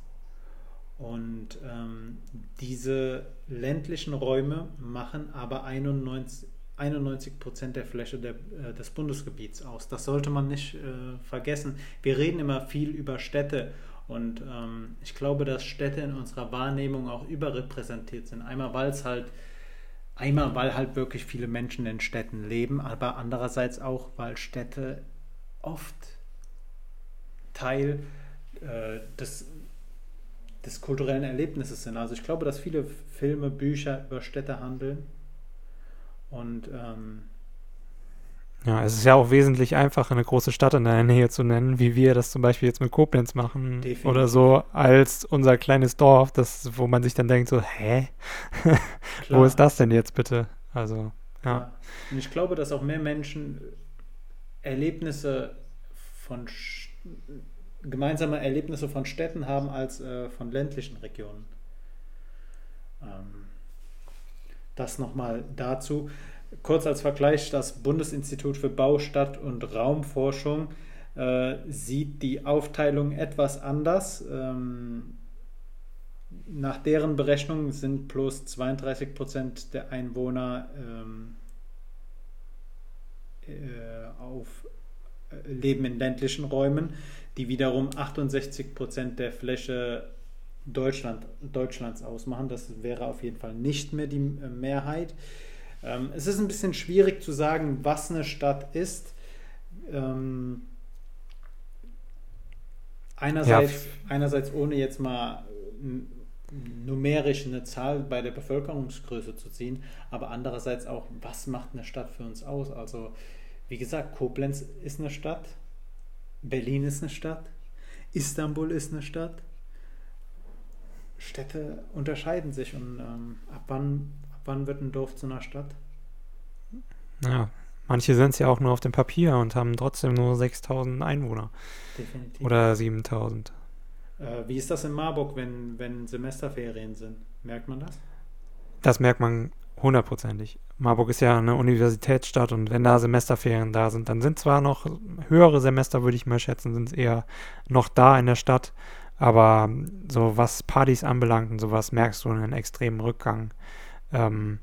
Und ähm, diese ländlichen Räume machen aber 91, 91 Prozent der Fläche der, äh, des Bundesgebiets aus. Das sollte man nicht äh, vergessen. Wir reden immer viel über Städte und ähm, ich glaube, dass Städte in unserer Wahrnehmung auch überrepräsentiert sind. Einmal, weil es halt Einmal, weil halt wirklich viele Menschen in Städten leben, aber andererseits auch, weil Städte oft Teil äh, des, des kulturellen Erlebnisses sind. Also ich glaube, dass viele Filme, Bücher über Städte handeln. Und ähm, ja, es ist ja auch wesentlich einfacher, eine große Stadt in der Nähe zu nennen, wie wir das zum Beispiel jetzt mit Koblenz machen Definitiv. oder so, als unser kleines Dorf, das, wo man sich dann denkt so, hä? (laughs) wo ist das denn jetzt bitte? Also, ja. ja. Und ich glaube, dass auch mehr Menschen Erlebnisse von gemeinsame Erlebnisse von Städten haben als äh, von ländlichen Regionen. Ähm, das nochmal dazu. Kurz als Vergleich, das Bundesinstitut für Bau, Stadt und Raumforschung äh, sieht die Aufteilung etwas anders. Ähm, nach deren Berechnung sind bloß 32 Prozent der Einwohner ähm, äh, auf, äh, leben in ländlichen Räumen, die wiederum 68 Prozent der Fläche Deutschland, Deutschlands ausmachen. Das wäre auf jeden Fall nicht mehr die äh, Mehrheit. Ähm, es ist ein bisschen schwierig zu sagen, was eine Stadt ist. Ähm, einerseits, ja. einerseits ohne jetzt mal numerisch eine Zahl bei der Bevölkerungsgröße zu ziehen, aber andererseits auch, was macht eine Stadt für uns aus? Also, wie gesagt, Koblenz ist eine Stadt, Berlin ist eine Stadt, Istanbul ist eine Stadt. Städte unterscheiden sich und ähm, ab wann wann wird ein Dorf zu einer Stadt? Ja, manche sind es ja auch nur auf dem Papier und haben trotzdem nur 6000 Einwohner. Definitiv. Oder 7000. Äh, wie ist das in Marburg, wenn, wenn Semesterferien sind? Merkt man das? Das merkt man hundertprozentig. Marburg ist ja eine Universitätsstadt und wenn da Semesterferien da sind, dann sind zwar noch höhere Semester, würde ich mal schätzen, sind es eher noch da in der Stadt. Aber so was Partys anbelangt und sowas, merkst du einen extremen Rückgang. Ähm,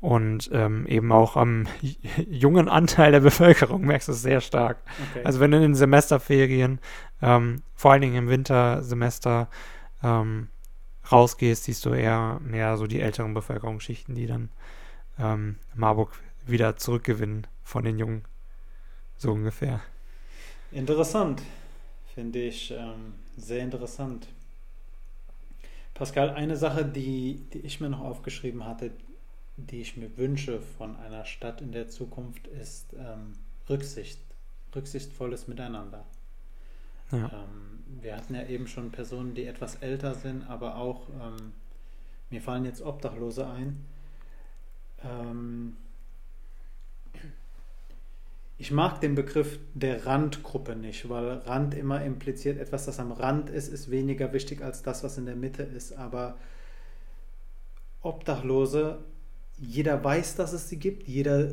und ähm, eben auch am (laughs) jungen Anteil der Bevölkerung merkst du es sehr stark. Okay. Also wenn du in den Semesterferien, ähm, vor allen Dingen im Wintersemester, ähm, rausgehst, siehst du eher mehr so die älteren Bevölkerungsschichten, die dann ähm, Marburg wieder zurückgewinnen von den Jungen. So ungefähr. Interessant, finde ich ähm, sehr interessant. Pascal, eine Sache, die, die ich mir noch aufgeschrieben hatte, die ich mir wünsche von einer Stadt in der Zukunft, ist ähm, Rücksicht, rücksichtsvolles Miteinander. Ja. Ähm, wir hatten ja eben schon Personen, die etwas älter sind, aber auch, ähm, mir fallen jetzt Obdachlose ein. Ähm, ich mag den Begriff der Randgruppe nicht, weil Rand immer impliziert, etwas, das am Rand ist, ist weniger wichtig als das, was in der Mitte ist. Aber Obdachlose, jeder weiß, dass es sie gibt. Jeder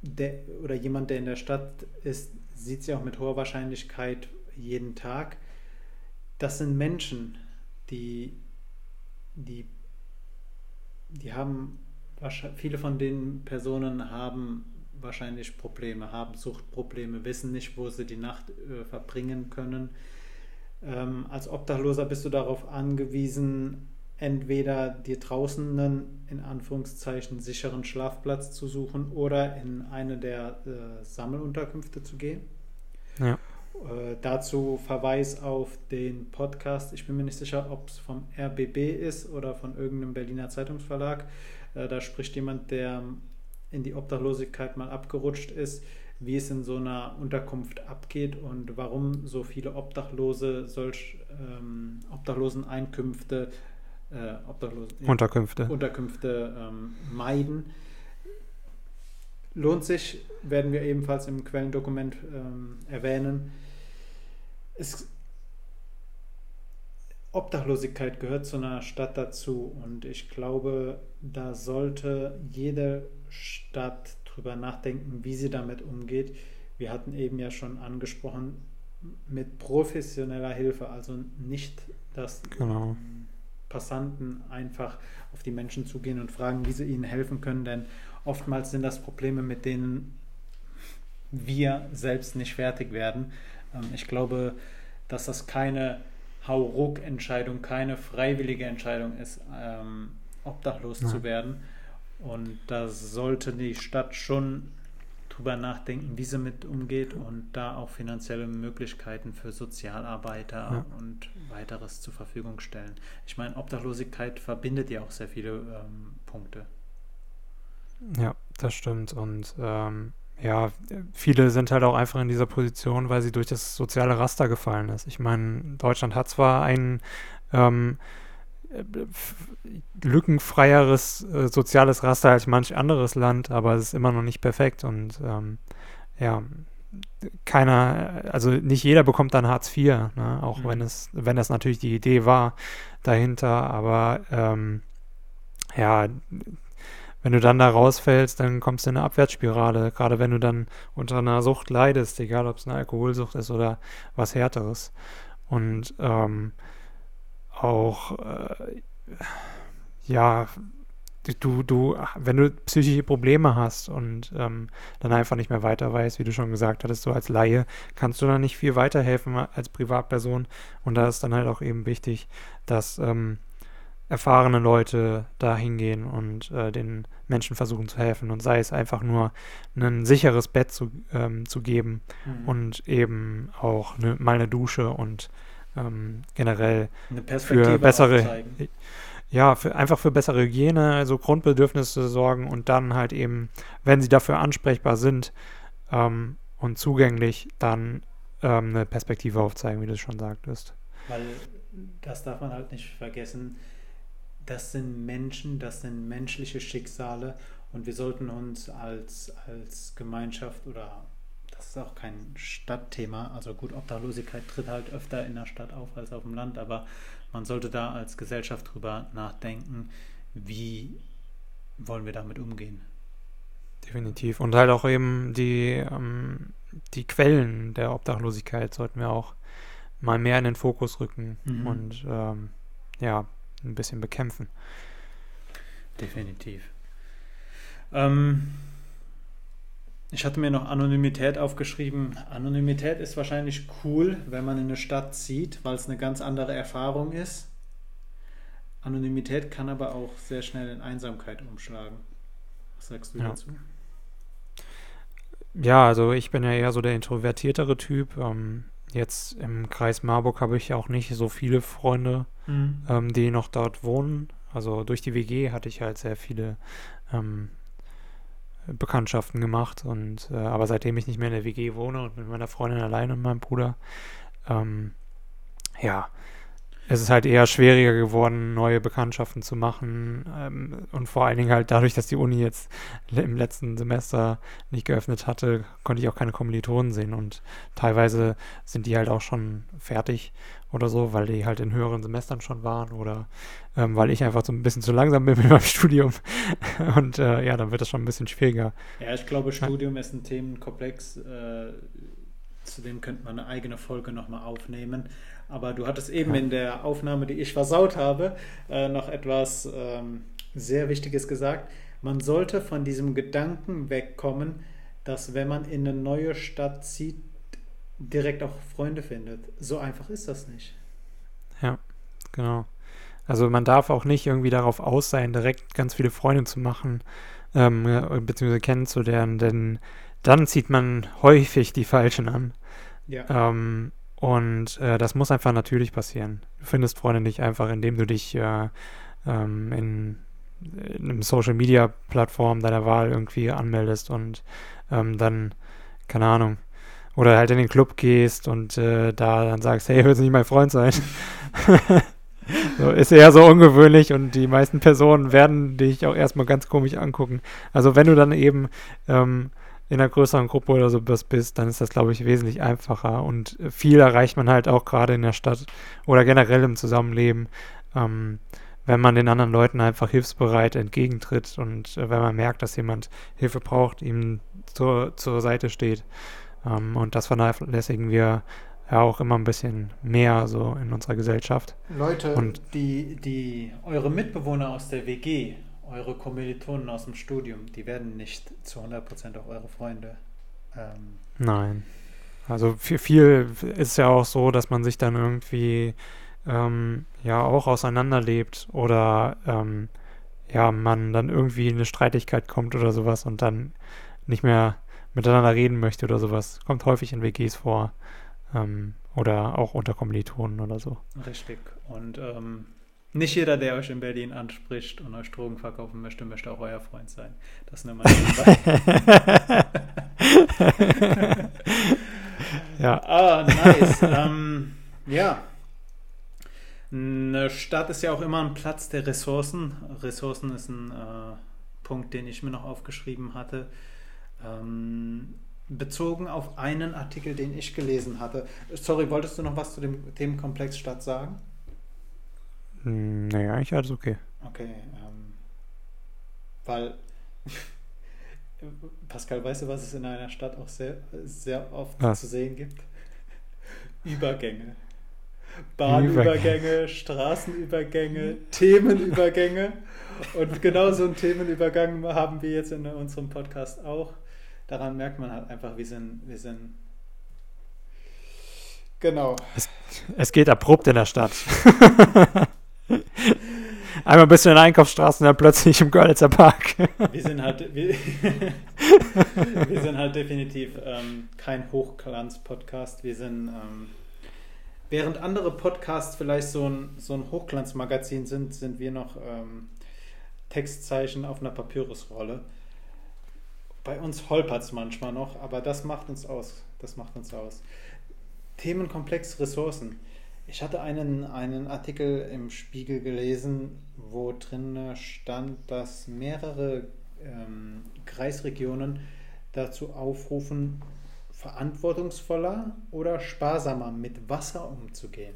der, oder jemand, der in der Stadt ist, sieht sie auch mit hoher Wahrscheinlichkeit jeden Tag. Das sind Menschen, die, die, die haben viele von den Personen haben wahrscheinlich Probleme, haben Suchtprobleme, wissen nicht, wo sie die Nacht äh, verbringen können. Ähm, als Obdachloser bist du darauf angewiesen, entweder dir draußen einen in Anführungszeichen sicheren Schlafplatz zu suchen oder in eine der äh, Sammelunterkünfte zu gehen. Ja. Äh, dazu Verweis auf den Podcast. Ich bin mir nicht sicher, ob es vom RBB ist oder von irgendeinem Berliner Zeitungsverlag. Äh, da spricht jemand, der in die Obdachlosigkeit mal abgerutscht ist, wie es in so einer Unterkunft abgeht und warum so viele Obdachlose solch ähm, Obdachloseneinkünfte, äh, Obdachlosen, Unterkünfte, Unterkünfte ähm, meiden. Lohnt sich, werden wir ebenfalls im Quellendokument ähm, erwähnen. Es, Obdachlosigkeit gehört zu einer Stadt dazu und ich glaube, da sollte jede Stadt drüber nachdenken, wie sie damit umgeht. Wir hatten eben ja schon angesprochen, mit professioneller Hilfe, also nicht, dass genau. Passanten einfach auf die Menschen zugehen und fragen, wie sie ihnen helfen können, denn oftmals sind das Probleme, mit denen wir selbst nicht fertig werden. Ähm, ich glaube, dass das keine Hauruck-Entscheidung, keine freiwillige Entscheidung ist, ähm, obdachlos ja. zu werden. Und da sollte die Stadt schon drüber nachdenken, wie sie mit umgeht und da auch finanzielle Möglichkeiten für Sozialarbeiter ja. und weiteres zur Verfügung stellen. Ich meine, Obdachlosigkeit verbindet ja auch sehr viele ähm, Punkte. Ja, das stimmt. Und ähm, ja, viele sind halt auch einfach in dieser Position, weil sie durch das soziale Raster gefallen ist. Ich meine, Deutschland hat zwar ein ähm, lückenfreieres äh, soziales Raster als manch anderes Land, aber es ist immer noch nicht perfekt und ähm, ja, keiner, also nicht jeder bekommt dann Hartz IV, ne? auch mhm. wenn es, wenn das natürlich die Idee war dahinter, aber ähm, ja, wenn du dann da rausfällst, dann kommst du in eine Abwärtsspirale, gerade wenn du dann unter einer Sucht leidest, egal ob es eine Alkoholsucht ist oder was Härteres. Und ähm, auch, äh, ja, du, du, wenn du psychische Probleme hast und ähm, dann einfach nicht mehr weiter weißt, wie du schon gesagt hattest, so als Laie, kannst du dann nicht viel weiterhelfen als Privatperson. Und da ist dann halt auch eben wichtig, dass ähm, erfahrene Leute da hingehen und äh, den Menschen versuchen zu helfen und sei es einfach nur ein sicheres Bett zu, ähm, zu geben mhm. und eben auch ne, mal eine Dusche und ähm, generell für bessere, ja, für, einfach für bessere Hygiene, also Grundbedürfnisse sorgen und dann halt eben, wenn sie dafür ansprechbar sind ähm, und zugänglich, dann ähm, eine Perspektive aufzeigen, wie du schon sagtest. Weil das darf man halt nicht vergessen. Das sind Menschen, das sind menschliche Schicksale und wir sollten uns als, als Gemeinschaft oder das ist auch kein Stadtthema. Also gut, Obdachlosigkeit tritt halt öfter in der Stadt auf als auf dem Land, aber man sollte da als Gesellschaft drüber nachdenken, wie wollen wir damit umgehen. Definitiv. Und halt auch eben die, ähm, die Quellen der Obdachlosigkeit sollten wir auch mal mehr in den Fokus rücken mhm. und ähm, ja, ein bisschen bekämpfen. Definitiv. Ähm, ich hatte mir noch Anonymität aufgeschrieben. Anonymität ist wahrscheinlich cool, wenn man in eine Stadt zieht, weil es eine ganz andere Erfahrung ist. Anonymität kann aber auch sehr schnell in Einsamkeit umschlagen. Was sagst du ja. dazu? Ja, also ich bin ja eher so der introvertiertere Typ. Ähm, jetzt im Kreis Marburg habe ich auch nicht so viele Freunde, mhm. ähm, die noch dort wohnen. Also durch die WG hatte ich halt sehr viele ähm, Bekanntschaften gemacht und äh, aber seitdem ich nicht mehr in der WG wohne und mit meiner Freundin allein und meinem Bruder, ähm, ja, es ist halt eher schwieriger geworden, neue Bekanntschaften zu machen ähm, und vor allen Dingen halt dadurch, dass die Uni jetzt im letzten Semester nicht geöffnet hatte, konnte ich auch keine Kommilitonen sehen und teilweise sind die halt auch schon fertig oder so, weil die halt in höheren Semestern schon waren oder ähm, weil ich einfach so ein bisschen zu langsam bin (laughs) mit meinem Studium (laughs) und äh, ja, dann wird das schon ein bisschen schwieriger. Ja, ich glaube, Studium ist ein Themenkomplex, äh, zu dem könnte man eine eigene Folge nochmal aufnehmen. Aber du hattest eben in der Aufnahme, die ich versaut habe, äh, noch etwas ähm, sehr Wichtiges gesagt. Man sollte von diesem Gedanken wegkommen, dass wenn man in eine neue Stadt zieht, direkt auch Freunde findet. So einfach ist das nicht. Ja, genau. Also man darf auch nicht irgendwie darauf aus sein, direkt ganz viele Freunde zu machen, ähm, beziehungsweise kennenzulernen, denn dann zieht man häufig die Falschen an. Ja. Ähm, und äh, das muss einfach natürlich passieren. Du findest Freunde nicht einfach, indem du dich äh, ähm, in, in einem Social Media Plattform deiner Wahl irgendwie anmeldest und ähm, dann, keine Ahnung, oder halt in den Club gehst und äh, da dann sagst, hey, willst du nicht mein Freund sein? (laughs) so, ist eher so ungewöhnlich und die meisten Personen werden dich auch erstmal ganz komisch angucken. Also wenn du dann eben ähm, in einer größeren Gruppe oder so bist, dann ist das, glaube ich, wesentlich einfacher und viel erreicht man halt auch gerade in der Stadt oder generell im Zusammenleben, ähm, wenn man den anderen Leuten einfach hilfsbereit entgegentritt und äh, wenn man merkt, dass jemand Hilfe braucht, ihm zur, zur Seite steht. Ähm, und das vernachlässigen wir ja auch immer ein bisschen mehr so in unserer Gesellschaft. Leute, und die, die eure Mitbewohner aus der WG, eure Kommilitonen aus dem Studium, die werden nicht zu 100% auch eure Freunde. Ähm. Nein. Also viel, viel ist ja auch so, dass man sich dann irgendwie ähm, ja auch auseinanderlebt oder ähm, ja, man dann irgendwie in eine Streitigkeit kommt oder sowas und dann nicht mehr miteinander reden möchte oder sowas. Kommt häufig in WGs vor. Ähm, oder auch unter Kommilitonen oder so. Richtig. Und ähm, nicht jeder, der euch in Berlin anspricht und euch Drogen verkaufen möchte, möchte auch euer Freund sein. Das nehmen wir (laughs) Ja. Ah, nice. ähm, ja. Eine Stadt ist ja auch immer ein Platz der Ressourcen. Ressourcen ist ein äh, Punkt, den ich mir noch aufgeschrieben hatte. Ähm, bezogen auf einen Artikel, den ich gelesen hatte. Sorry, wolltest du noch was zu dem Themenkomplex Stadt sagen? Hm, naja, eigentlich alles okay. Okay, ähm, weil Pascal, weißt du, was es in einer Stadt auch sehr, sehr oft was? zu sehen gibt? Übergänge. Bahnübergänge, Straßenübergänge, Themenübergänge. Und genau so einen Themenübergang haben wir jetzt in unserem Podcast auch daran merkt man halt einfach, wir sind, wir sind Genau. Es, es, geht abrupt in der Stadt. (laughs) (laughs) Einmal ein bisschen in der Einkaufsstraße und dann plötzlich im Görlitzer Park. (laughs) wir sind halt, wir, (laughs) wir sind halt definitiv ähm, kein Hochglanz-Podcast. Wir sind, ähm, während andere Podcasts vielleicht so ein, so ein Hochglanzmagazin sind, sind wir noch ähm, Textzeichen auf einer Papyrusrolle. Bei uns holpert es manchmal noch, aber das macht uns aus. Das macht uns aus. Themenkomplex Ressourcen. Ich hatte einen, einen Artikel im Spiegel gelesen, wo drin stand, dass mehrere ähm, Kreisregionen dazu aufrufen, verantwortungsvoller oder sparsamer mit Wasser umzugehen.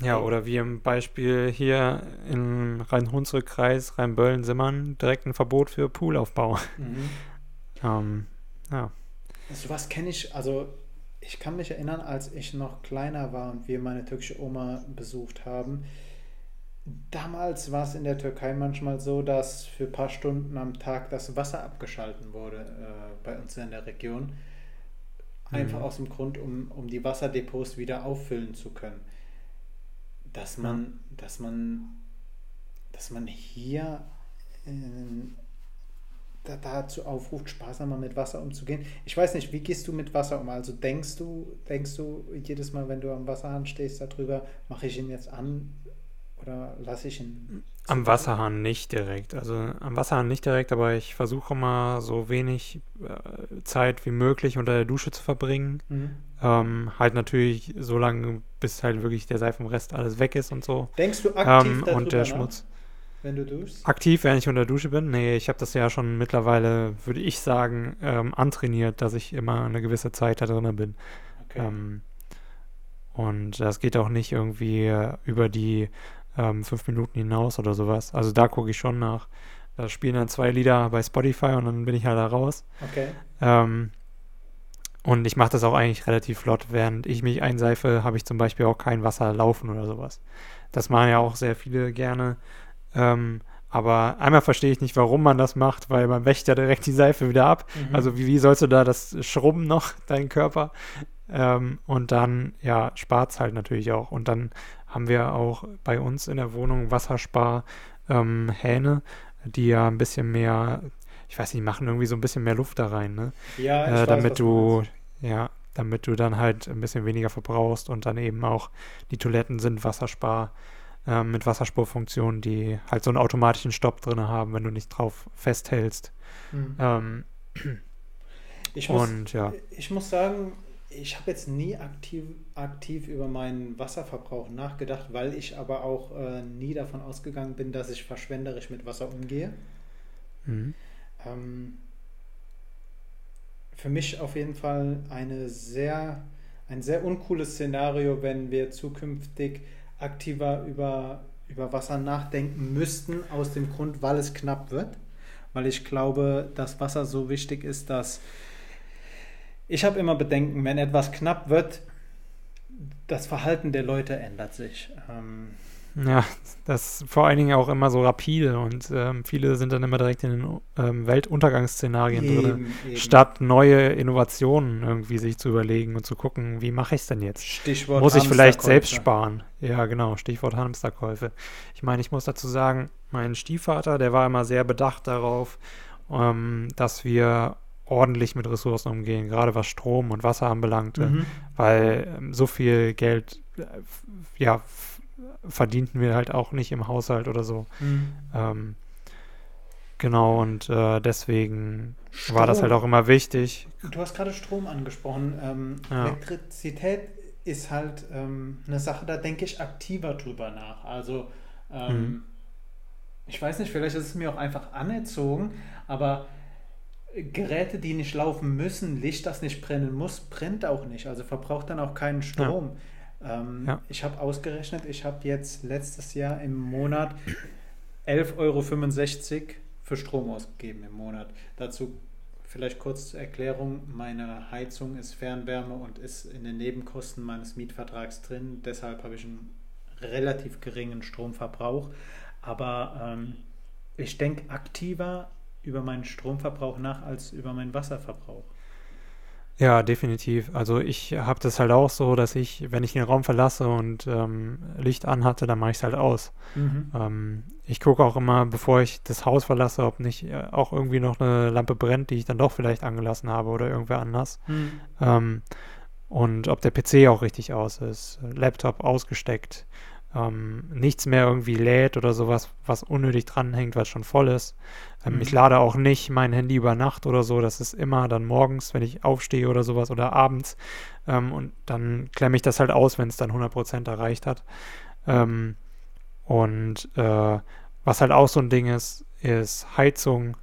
Ja, oder wie im Beispiel hier im Rhein-Hunsrück-Kreis, Rhein-Böllen-Simmern, direkt ein Verbot für Poolaufbau. Mhm. (laughs) ähm, ja. Also was kenne ich, also ich kann mich erinnern, als ich noch kleiner war und wir meine türkische Oma besucht haben. Damals war es in der Türkei manchmal so, dass für ein paar Stunden am Tag das Wasser abgeschalten wurde äh, bei uns in der Region. Einfach mhm. aus dem Grund, um, um die Wasserdepots wieder auffüllen zu können dass man, dass man, dass man hier äh, da, dazu aufruft, sparsamer mit Wasser umzugehen. Ich weiß nicht, wie gehst du mit Wasser um? Also denkst du, denkst du jedes Mal, wenn du am Wasserhahn stehst, darüber, mache ich ihn jetzt an oder lasse ich ihn? Am Wasserhahn nicht direkt. Also am Wasserhahn nicht direkt, aber ich versuche mal so wenig äh, Zeit wie möglich unter der Dusche zu verbringen. Mhm. Ähm, halt natürlich so lange, bis halt wirklich der Seifenrest alles weg ist und so. Denkst du aktiv ähm, und der nach, Schmutz. Wenn du duschst? Aktiv, wenn ich unter der Dusche bin? Nee, ich habe das ja schon mittlerweile, würde ich sagen, ähm, antrainiert, dass ich immer eine gewisse Zeit da drin bin. Okay. Ähm, und das geht auch nicht irgendwie über die ähm, fünf Minuten hinaus oder sowas. Also da gucke ich schon nach. Da spielen dann zwei Lieder bei Spotify und dann bin ich halt da raus. Okay. Ähm, und ich mache das auch eigentlich relativ flott. Während ich mich einseife, habe ich zum Beispiel auch kein Wasser laufen oder sowas. Das machen ja auch sehr viele gerne. Ähm, Aber einmal verstehe ich nicht, warum man das macht, weil man wäscht ja direkt die Seife wieder ab. Mhm. Also wie, wie sollst du da das schrubben noch, (laughs) deinen Körper? Ähm, und dann, ja, spart es halt natürlich auch. Und dann haben wir auch bei uns in der Wohnung Wassersparhähne, ähm, die ja ein bisschen mehr, ich weiß nicht, machen irgendwie so ein bisschen mehr Luft da rein, ne? Ja, äh, damit weiß, du, du ja, damit du dann halt ein bisschen weniger verbrauchst und dann eben auch die Toiletten sind wasserspar äh, mit Wasserspurfunktionen, die halt so einen automatischen Stopp drin haben, wenn du nicht drauf festhältst. Mhm. Ähm, ich, muss, und, ja. ich muss sagen, ich habe jetzt nie aktiv, aktiv über meinen Wasserverbrauch nachgedacht, weil ich aber auch äh, nie davon ausgegangen bin, dass ich verschwenderisch mit Wasser umgehe. Mhm. Ähm, für mich auf jeden Fall eine sehr, ein sehr uncooles Szenario, wenn wir zukünftig aktiver über, über Wasser nachdenken müssten, aus dem Grund, weil es knapp wird. Weil ich glaube, dass Wasser so wichtig ist, dass ich habe immer Bedenken, wenn etwas knapp wird, das Verhalten der Leute ändert sich. Ähm, ja, das ist vor allen Dingen auch immer so rapide und ähm, viele sind dann immer direkt in den ähm, Weltuntergangsszenarien eben, drin, eben. statt neue Innovationen irgendwie sich zu überlegen und zu gucken, wie mache ich es denn jetzt? Stichwort Muss ich vielleicht selbst sparen? Ja, genau, Stichwort Hamsterkäufe. Ich meine, ich muss dazu sagen, mein Stiefvater, der war immer sehr bedacht darauf, ähm, dass wir ordentlich mit Ressourcen umgehen, gerade was Strom und Wasser anbelangte, mhm. weil ähm, so viel Geld, äh, ja, verdienten wir halt auch nicht im Haushalt oder so. Mhm. Ähm, genau, und äh, deswegen Strom. war das halt auch immer wichtig. Du hast gerade Strom angesprochen. Ähm, ja. Elektrizität ist halt ähm, eine Sache, da denke ich aktiver drüber nach. Also, ähm, mhm. ich weiß nicht, vielleicht ist es mir auch einfach anerzogen, aber Geräte, die nicht laufen müssen, Licht, das nicht brennen muss, brennt auch nicht. Also verbraucht dann auch keinen Strom. Ja. Ähm, ja. Ich habe ausgerechnet, ich habe jetzt letztes Jahr im Monat 11,65 Euro für Strom ausgegeben im Monat. Dazu vielleicht kurz zur Erklärung, meine Heizung ist Fernwärme und ist in den Nebenkosten meines Mietvertrags drin. Deshalb habe ich einen relativ geringen Stromverbrauch. Aber ähm, ich denke aktiver über meinen Stromverbrauch nach als über meinen Wasserverbrauch. Ja, definitiv. Also ich habe das halt auch so, dass ich, wenn ich den Raum verlasse und ähm, Licht an hatte, dann mache ich es halt aus. Mhm. Ähm, ich gucke auch immer, bevor ich das Haus verlasse, ob nicht äh, auch irgendwie noch eine Lampe brennt, die ich dann doch vielleicht angelassen habe oder irgendwer anders. Mhm. Ähm, und ob der PC auch richtig aus ist, Laptop ausgesteckt, ähm, nichts mehr irgendwie lädt oder sowas, was unnötig dranhängt, was schon voll ist. Ähm, mhm. Ich lade auch nicht mein Handy über Nacht oder so. Das ist immer dann morgens, wenn ich aufstehe oder sowas oder abends. Ähm, und dann klemme ich das halt aus, wenn es dann 100% erreicht hat. Ähm, und äh, was halt auch so ein Ding ist, ist Heizung.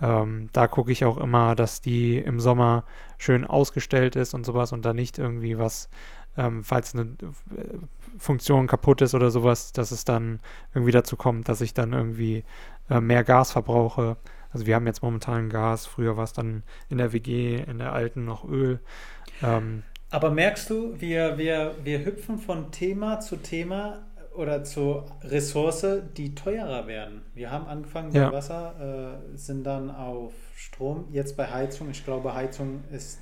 Ähm, da gucke ich auch immer, dass die im Sommer schön ausgestellt ist und sowas und da nicht irgendwie was, ähm, falls eine äh, Funktion kaputt ist oder sowas, dass es dann irgendwie dazu kommt, dass ich dann irgendwie äh, mehr Gas verbrauche. Also wir haben jetzt momentan Gas, früher war es dann in der WG, in der alten noch Öl. Ähm, Aber merkst du, wir, wir, wir hüpfen von Thema zu Thema oder zur Ressource, die teurer werden. Wir haben angefangen bei ja. Wasser, äh, sind dann auf Strom, jetzt bei Heizung. Ich glaube, Heizung ist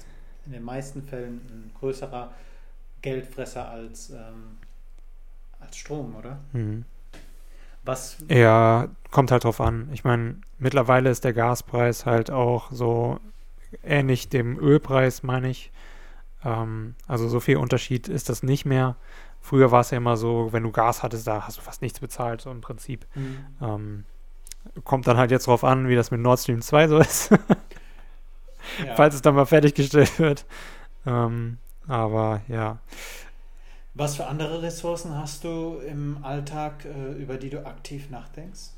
in den meisten Fällen ein größerer Geldfresser als, ähm, Strom, oder? Mhm. Was? Ja, kommt halt drauf an. Ich meine, mittlerweile ist der Gaspreis halt auch so ähnlich dem Ölpreis, meine ich. Ähm, also so viel Unterschied ist das nicht mehr. Früher war es ja immer so, wenn du Gas hattest, da hast du fast nichts bezahlt, so im Prinzip. Mhm. Ähm, kommt dann halt jetzt drauf an, wie das mit Nord Stream 2 so ist. (laughs) ja. Falls es dann mal fertiggestellt wird. Ähm, aber ja. Was für andere Ressourcen hast du im Alltag, äh, über die du aktiv nachdenkst?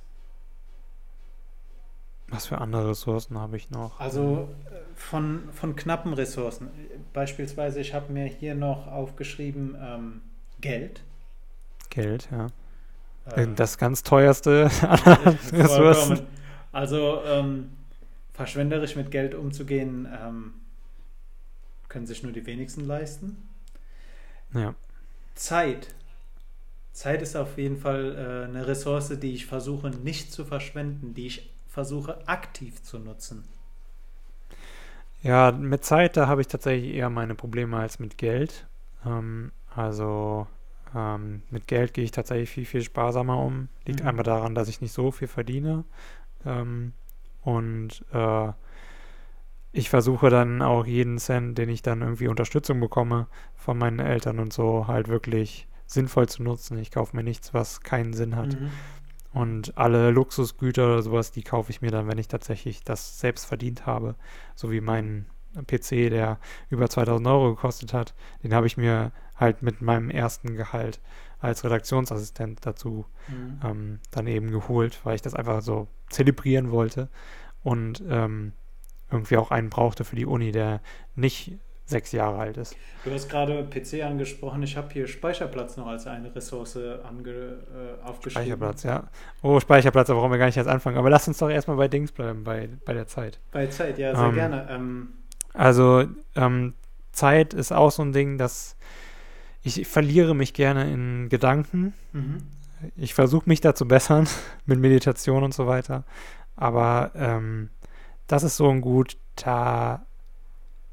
Was für andere Ressourcen habe ich noch? Also äh, von, von knappen Ressourcen. Beispielsweise, ich habe mir hier noch aufgeschrieben, ähm, Geld. Geld, ja. Äh, das ganz teuerste (laughs) (laughs) aller Ressourcen. Also ähm, verschwenderisch mit Geld umzugehen, ähm, können sich nur die wenigsten leisten. Ja. Zeit. Zeit ist auf jeden Fall äh, eine Ressource, die ich versuche nicht zu verschwenden, die ich versuche aktiv zu nutzen. Ja, mit Zeit, da habe ich tatsächlich eher meine Probleme als mit Geld. Ähm, also ähm, mit Geld gehe ich tatsächlich viel, viel sparsamer um. Liegt mhm. einmal daran, dass ich nicht so viel verdiene. Ähm, und äh, ich versuche dann auch jeden Cent, den ich dann irgendwie Unterstützung bekomme von meinen Eltern und so, halt wirklich sinnvoll zu nutzen. Ich kaufe mir nichts, was keinen Sinn hat. Mhm. Und alle Luxusgüter oder sowas, die kaufe ich mir dann, wenn ich tatsächlich das selbst verdient habe. So wie mein PC, der über 2000 Euro gekostet hat. Den habe ich mir halt mit meinem ersten Gehalt als Redaktionsassistent dazu mhm. ähm, dann eben geholt, weil ich das einfach so zelebrieren wollte und ähm, irgendwie auch einen brauchte für die Uni, der nicht sechs Jahre alt ist. Du hast gerade PC angesprochen. Ich habe hier Speicherplatz noch als eine Ressource ange, äh, aufgeschrieben. Speicherplatz, ja. Oh, Speicherplatz, da brauchen wir gar nicht erst anfangen. Aber lass uns doch erstmal bei Dings bleiben, bei, bei der Zeit. Bei Zeit, ja, sehr ähm, gerne. Ähm, also, ähm, Zeit ist auch so ein Ding, dass ich verliere mich gerne in Gedanken. Mhm. Ich versuche mich da zu bessern (laughs) mit Meditation und so weiter. Aber ähm, das ist so ein Gut, da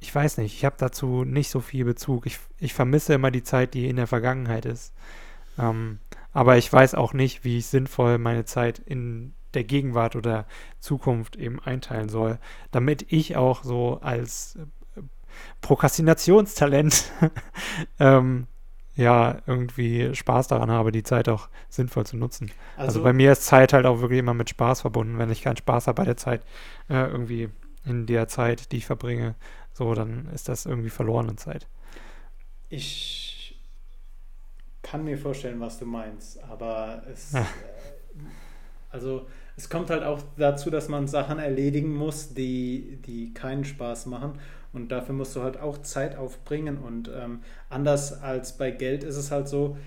ich weiß nicht, ich habe dazu nicht so viel Bezug. Ich, ich vermisse immer die Zeit, die in der Vergangenheit ist. Ähm, aber ich weiß auch nicht, wie ich sinnvoll meine Zeit in der Gegenwart oder Zukunft eben einteilen soll, damit ich auch so als äh, Prokrastinationstalent (laughs) ähm, ja irgendwie Spaß daran habe, die Zeit auch sinnvoll zu nutzen. Also, also, bei mir ist Zeit halt auch wirklich immer mit Spaß verbunden. Wenn ich keinen Spaß habe bei der Zeit, äh, irgendwie in der Zeit, die ich verbringe, so, dann ist das irgendwie verlorene Zeit. Ich kann mir vorstellen, was du meinst, aber es, äh, also es kommt halt auch dazu, dass man Sachen erledigen muss, die, die keinen Spaß machen. Und dafür musst du halt auch Zeit aufbringen. Und ähm, anders als bei Geld ist es halt so,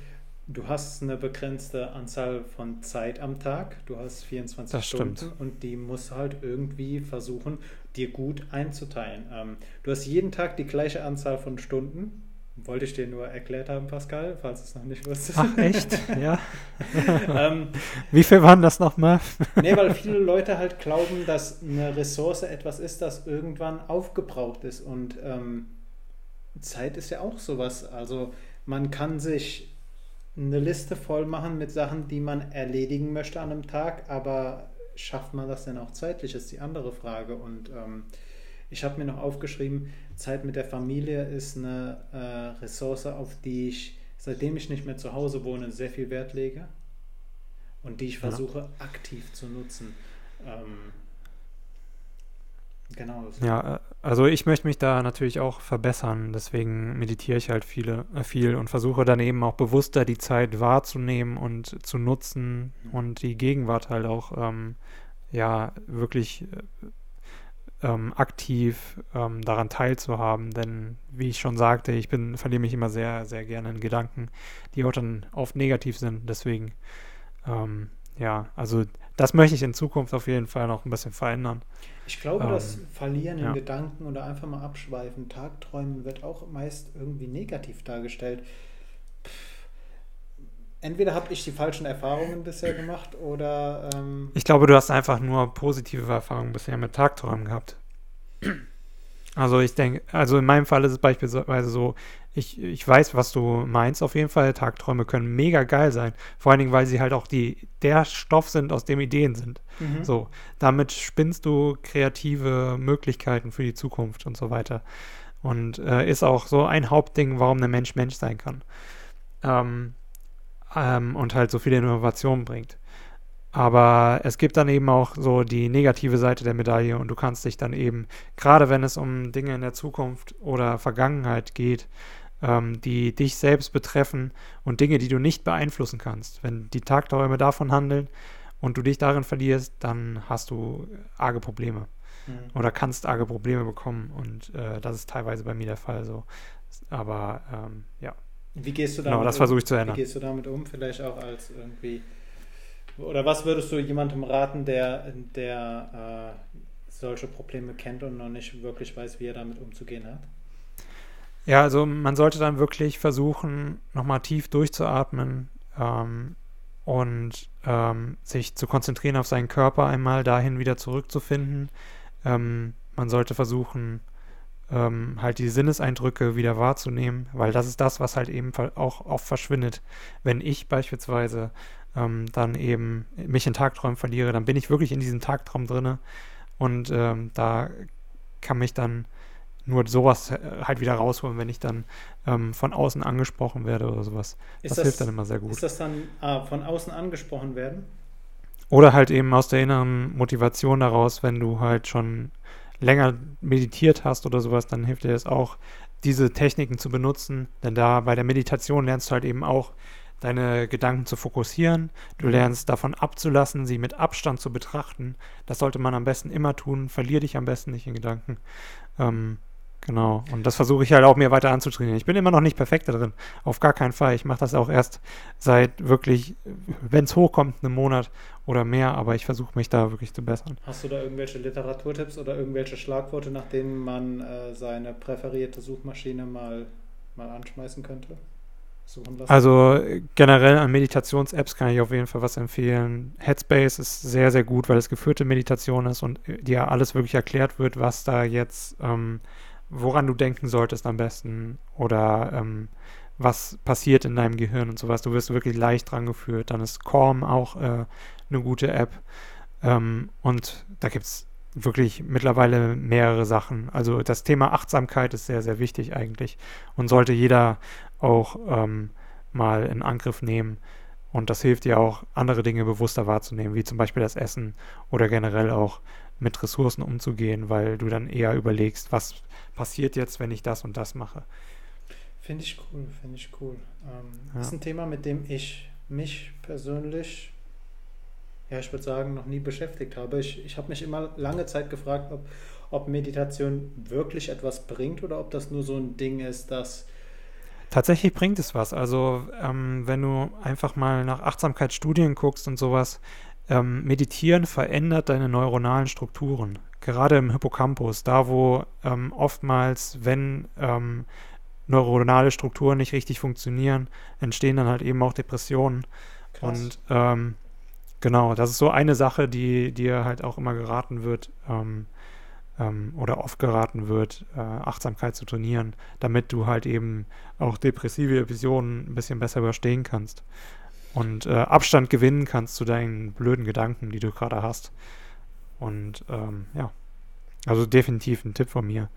du hast eine begrenzte Anzahl von Zeit am Tag. Du hast 24 das Stunden stimmt. und die musst du halt irgendwie versuchen, dir gut einzuteilen. Ähm, du hast jeden Tag die gleiche Anzahl von Stunden. Wollte ich dir nur erklärt haben, Pascal, falls du es noch nicht wusstest. Ach, echt? Ja. (laughs) ähm, Wie viel waren das nochmal? nee, weil viele Leute halt glauben, dass eine Ressource etwas ist, das irgendwann aufgebraucht ist. Und ähm, Zeit ist ja auch sowas. Also man kann sich eine Liste voll machen mit Sachen, die man erledigen möchte an einem Tag, aber schafft man das denn auch zeitlich, ist die andere Frage. Und ähm, ich habe mir noch aufgeschrieben, Zeit mit der Familie ist eine äh, Ressource, auf die ich, seitdem ich nicht mehr zu Hause wohne, sehr viel Wert lege und die ich versuche ja. aktiv zu nutzen. Ähm, Genau. Ja, äh, also ich möchte mich da natürlich auch verbessern, deswegen meditiere ich halt viele, äh, viel und versuche dann eben auch bewusster die Zeit wahrzunehmen und zu nutzen mhm. und die Gegenwart halt auch ähm, ja wirklich äh, ähm, aktiv ähm, daran teilzuhaben. Denn wie ich schon sagte, ich bin, verliere mich immer sehr, sehr gerne in Gedanken, die auch dann oft negativ sind. Deswegen, ähm, ja, also das möchte ich in Zukunft auf jeden Fall noch ein bisschen verändern. Ich glaube, ähm, das Verlieren in ja. Gedanken oder einfach mal abschweifen, Tagträumen wird auch meist irgendwie negativ dargestellt. Entweder habe ich die falschen Erfahrungen bisher gemacht oder. Ähm ich glaube, du hast einfach nur positive Erfahrungen bisher mit Tagträumen gehabt. Also ich denke, also in meinem Fall ist es beispielsweise so, ich, ich weiß, was du meinst auf jeden Fall. Tagträume können mega geil sein. Vor allen Dingen, weil sie halt auch die, der Stoff sind, aus dem Ideen sind. Mhm. So, damit spinnst du kreative Möglichkeiten für die Zukunft und so weiter. Und äh, ist auch so ein Hauptding, warum der Mensch Mensch sein kann. Ähm, ähm, und halt so viele Innovationen bringt. Aber es gibt dann eben auch so die negative Seite der Medaille und du kannst dich dann eben, gerade wenn es um Dinge in der Zukunft oder Vergangenheit geht, ähm, die dich selbst betreffen und Dinge, die du nicht beeinflussen kannst. Wenn die Tagträume davon handeln und du dich darin verlierst, dann hast du arge Probleme mhm. oder kannst arge Probleme bekommen und äh, das ist teilweise bei mir der Fall so. Aber ähm, ja. Wie gehst du genau, damit genau, das versuche ich zu ändern. Wie gehst du damit um? Vielleicht auch als irgendwie oder was würdest du jemandem raten, der, der äh, solche Probleme kennt und noch nicht wirklich weiß, wie er damit umzugehen hat? Ja, also man sollte dann wirklich versuchen, nochmal tief durchzuatmen, ähm, und ähm, sich zu konzentrieren auf seinen Körper einmal dahin wieder zurückzufinden. Ähm, man sollte versuchen, ähm, halt die Sinneseindrücke wieder wahrzunehmen, weil das ist das, was halt eben auch oft verschwindet. Wenn ich beispielsweise ähm, dann eben mich in Tagträumen verliere, dann bin ich wirklich in diesem Tagtraum drinne und ähm, da kann mich dann nur sowas äh, halt wieder rausholen, wenn ich dann ähm, von außen angesprochen werde oder sowas. Das, das, hilft dann immer sehr gut. Ist das dann ah, von außen angesprochen werden? Oder halt eben aus der inneren Motivation daraus, wenn du halt schon länger meditiert hast oder sowas, dann hilft dir das auch, diese Techniken zu benutzen. Denn da bei der Meditation lernst du halt eben auch, deine Gedanken zu fokussieren. Du lernst davon abzulassen, sie mit Abstand zu betrachten. Das sollte man am besten immer tun. Verlier dich am besten nicht in Gedanken. Ähm, Genau. Und das versuche ich halt auch mir weiter anzutrainieren. Ich bin immer noch nicht perfekt darin. Auf gar keinen Fall. Ich mache das auch erst seit wirklich, wenn es hochkommt, einem Monat oder mehr, aber ich versuche mich da wirklich zu bessern. Hast du da irgendwelche Literaturtipps oder irgendwelche Schlagworte, nach denen man äh, seine präferierte Suchmaschine mal, mal anschmeißen könnte? Also generell an Meditations-Apps kann ich auf jeden Fall was empfehlen. Headspace ist sehr, sehr gut, weil es geführte Meditation ist und dir alles wirklich erklärt wird, was da jetzt ähm, woran du denken solltest am besten oder ähm, was passiert in deinem Gehirn und sowas. Du wirst wirklich leicht dran geführt. Dann ist Calm auch äh, eine gute App. Ähm, und da gibt es wirklich mittlerweile mehrere Sachen. Also das Thema Achtsamkeit ist sehr, sehr wichtig eigentlich und sollte jeder auch ähm, mal in Angriff nehmen. Und das hilft dir auch, andere Dinge bewusster wahrzunehmen, wie zum Beispiel das Essen oder generell auch mit Ressourcen umzugehen, weil du dann eher überlegst, was passiert jetzt, wenn ich das und das mache. Finde ich cool, finde ich cool. Ähm, ja. Ist ein Thema, mit dem ich mich persönlich, ja, ich würde sagen, noch nie beschäftigt habe. Ich, ich habe mich immer lange Zeit gefragt, ob, ob Meditation wirklich etwas bringt oder ob das nur so ein Ding ist, das Tatsächlich bringt es was. Also ähm, wenn du einfach mal nach Achtsamkeitsstudien guckst und sowas, ähm, Meditieren verändert deine neuronalen Strukturen. Gerade im Hippocampus, da wo ähm, oftmals, wenn ähm, neuronale Strukturen nicht richtig funktionieren, entstehen dann halt eben auch Depressionen. Krass. Und ähm, genau, das ist so eine Sache, die dir halt auch immer geraten wird ähm, ähm, oder oft geraten wird, äh, Achtsamkeit zu trainieren, damit du halt eben auch depressive Episoden ein bisschen besser überstehen kannst und äh, Abstand gewinnen kannst zu deinen blöden Gedanken, die du gerade hast. Und ähm, ja, also definitiv ein Tipp von mir.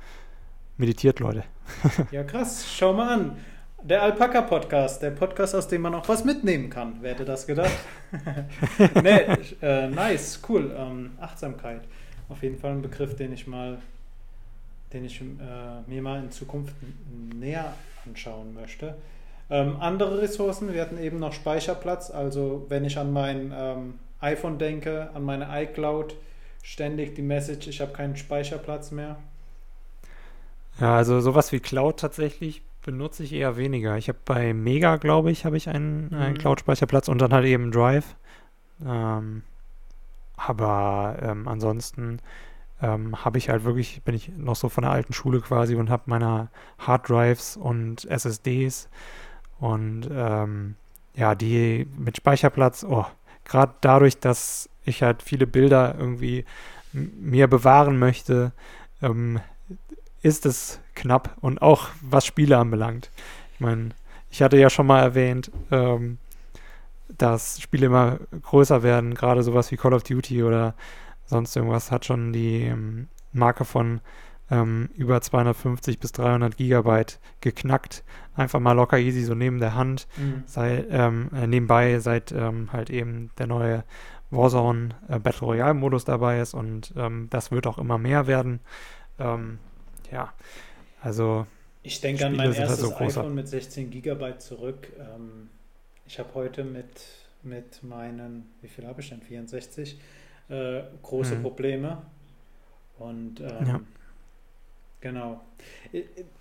Meditiert, Leute. (laughs) ja, krass. Schau mal an. Der Alpaka-Podcast, der Podcast, aus dem man auch was mitnehmen kann. Wer hätte das gedacht? (laughs) nee, äh, nice, cool. Ähm, Achtsamkeit. Auf jeden Fall ein Begriff, den ich mal, den ich äh, mir mal in Zukunft näher anschauen möchte. Ähm, andere Ressourcen, wir hatten eben noch Speicherplatz, also wenn ich an mein ähm, iPhone denke, an meine iCloud, ständig die Message, ich habe keinen Speicherplatz mehr. Ja, also sowas wie Cloud tatsächlich benutze ich eher weniger. Ich habe bei Mega, glaube ich, habe ich einen, einen mhm. Cloud-Speicherplatz und dann halt eben Drive. Ähm, aber ähm, ansonsten ähm, habe ich halt wirklich, bin ich noch so von der alten Schule quasi und habe meine Hard Drives und SSDs und ähm, ja, die mit Speicherplatz, oh, gerade dadurch, dass ich halt viele Bilder irgendwie mir bewahren möchte, ähm, ist es knapp und auch was Spiele anbelangt. Ich meine, ich hatte ja schon mal erwähnt, ähm, dass Spiele immer größer werden, gerade sowas wie Call of Duty oder sonst irgendwas hat schon die ähm, Marke von ähm, über 250 bis 300 Gigabyte geknackt. Einfach mal locker easy so neben der Hand. Mhm. Sei, ähm, äh, nebenbei, seit ähm, halt eben der neue Warzone äh, Battle Royale Modus dabei ist und ähm, das wird auch immer mehr werden. Ähm, ja, also. Ich denke an mein erstes halt so iPhone mit 16 Gigabyte zurück. Ähm, ich habe heute mit, mit meinen, wie viel habe ich denn? 64 äh, große mhm. Probleme. Und ja. Genau.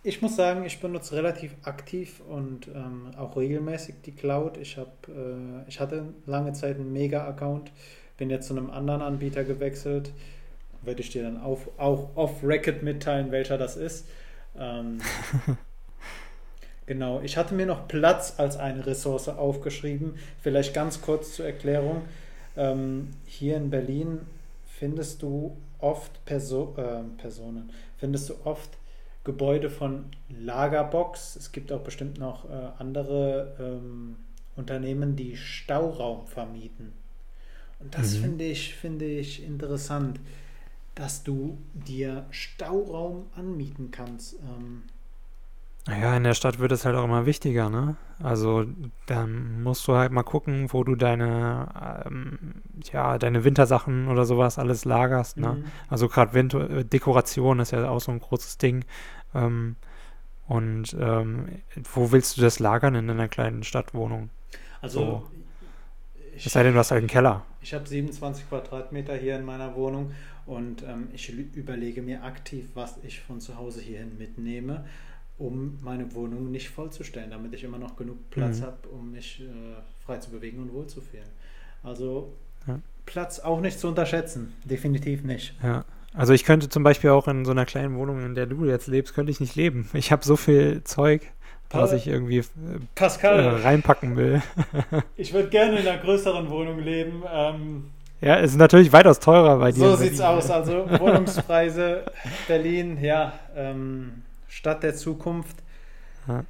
Ich muss sagen, ich benutze relativ aktiv und ähm, auch regelmäßig die Cloud. Ich, hab, äh, ich hatte lange Zeit einen Mega-Account, bin jetzt zu einem anderen Anbieter gewechselt. Werde ich dir dann auf, auch off-Record mitteilen, welcher das ist. Ähm, (laughs) Genau, ich hatte mir noch Platz als eine Ressource aufgeschrieben. Vielleicht ganz kurz zur Erklärung. Ähm, hier in Berlin findest du oft Perso äh, Personen, findest du oft Gebäude von Lagerbox. Es gibt auch bestimmt noch äh, andere ähm, Unternehmen, die Stauraum vermieten. Und das mhm. finde ich, finde ich interessant, dass du dir Stauraum anmieten kannst. Ähm, ja, in der Stadt wird es halt auch immer wichtiger, ne? Also dann musst du halt mal gucken, wo du deine, ähm, ja, deine Wintersachen oder sowas alles lagerst, ne? Mhm. Also gerade Winter Dekoration ist ja auch so ein großes Ding. Ähm, und ähm, wo willst du das lagern in einer kleinen Stadtwohnung? Also so. ich, es sei denn, du hast halt einen Keller. Ich habe 27 Quadratmeter hier in meiner Wohnung und ähm, ich überlege mir aktiv, was ich von zu Hause hierhin mitnehme um meine Wohnung nicht vollzustellen, damit ich immer noch genug Platz mhm. habe, um mich äh, frei zu bewegen und wohlzufühlen. Also ja. Platz auch nicht zu unterschätzen, definitiv nicht. Ja. Also ich könnte zum Beispiel auch in so einer kleinen Wohnung, in der du jetzt lebst, könnte ich nicht leben. (laughs) Ich habe so viel Zeug, was ich irgendwie äh, Pascal, äh, reinpacken will. (laughs) ich würde gerne in einer größeren Wohnung leben. Ähm, ja, es ist natürlich weitaus teurer bei dir. So sieht's aus. Also (laughs) Wohnungspreise Berlin, ja. Ähm, Stadt der Zukunft. Ja.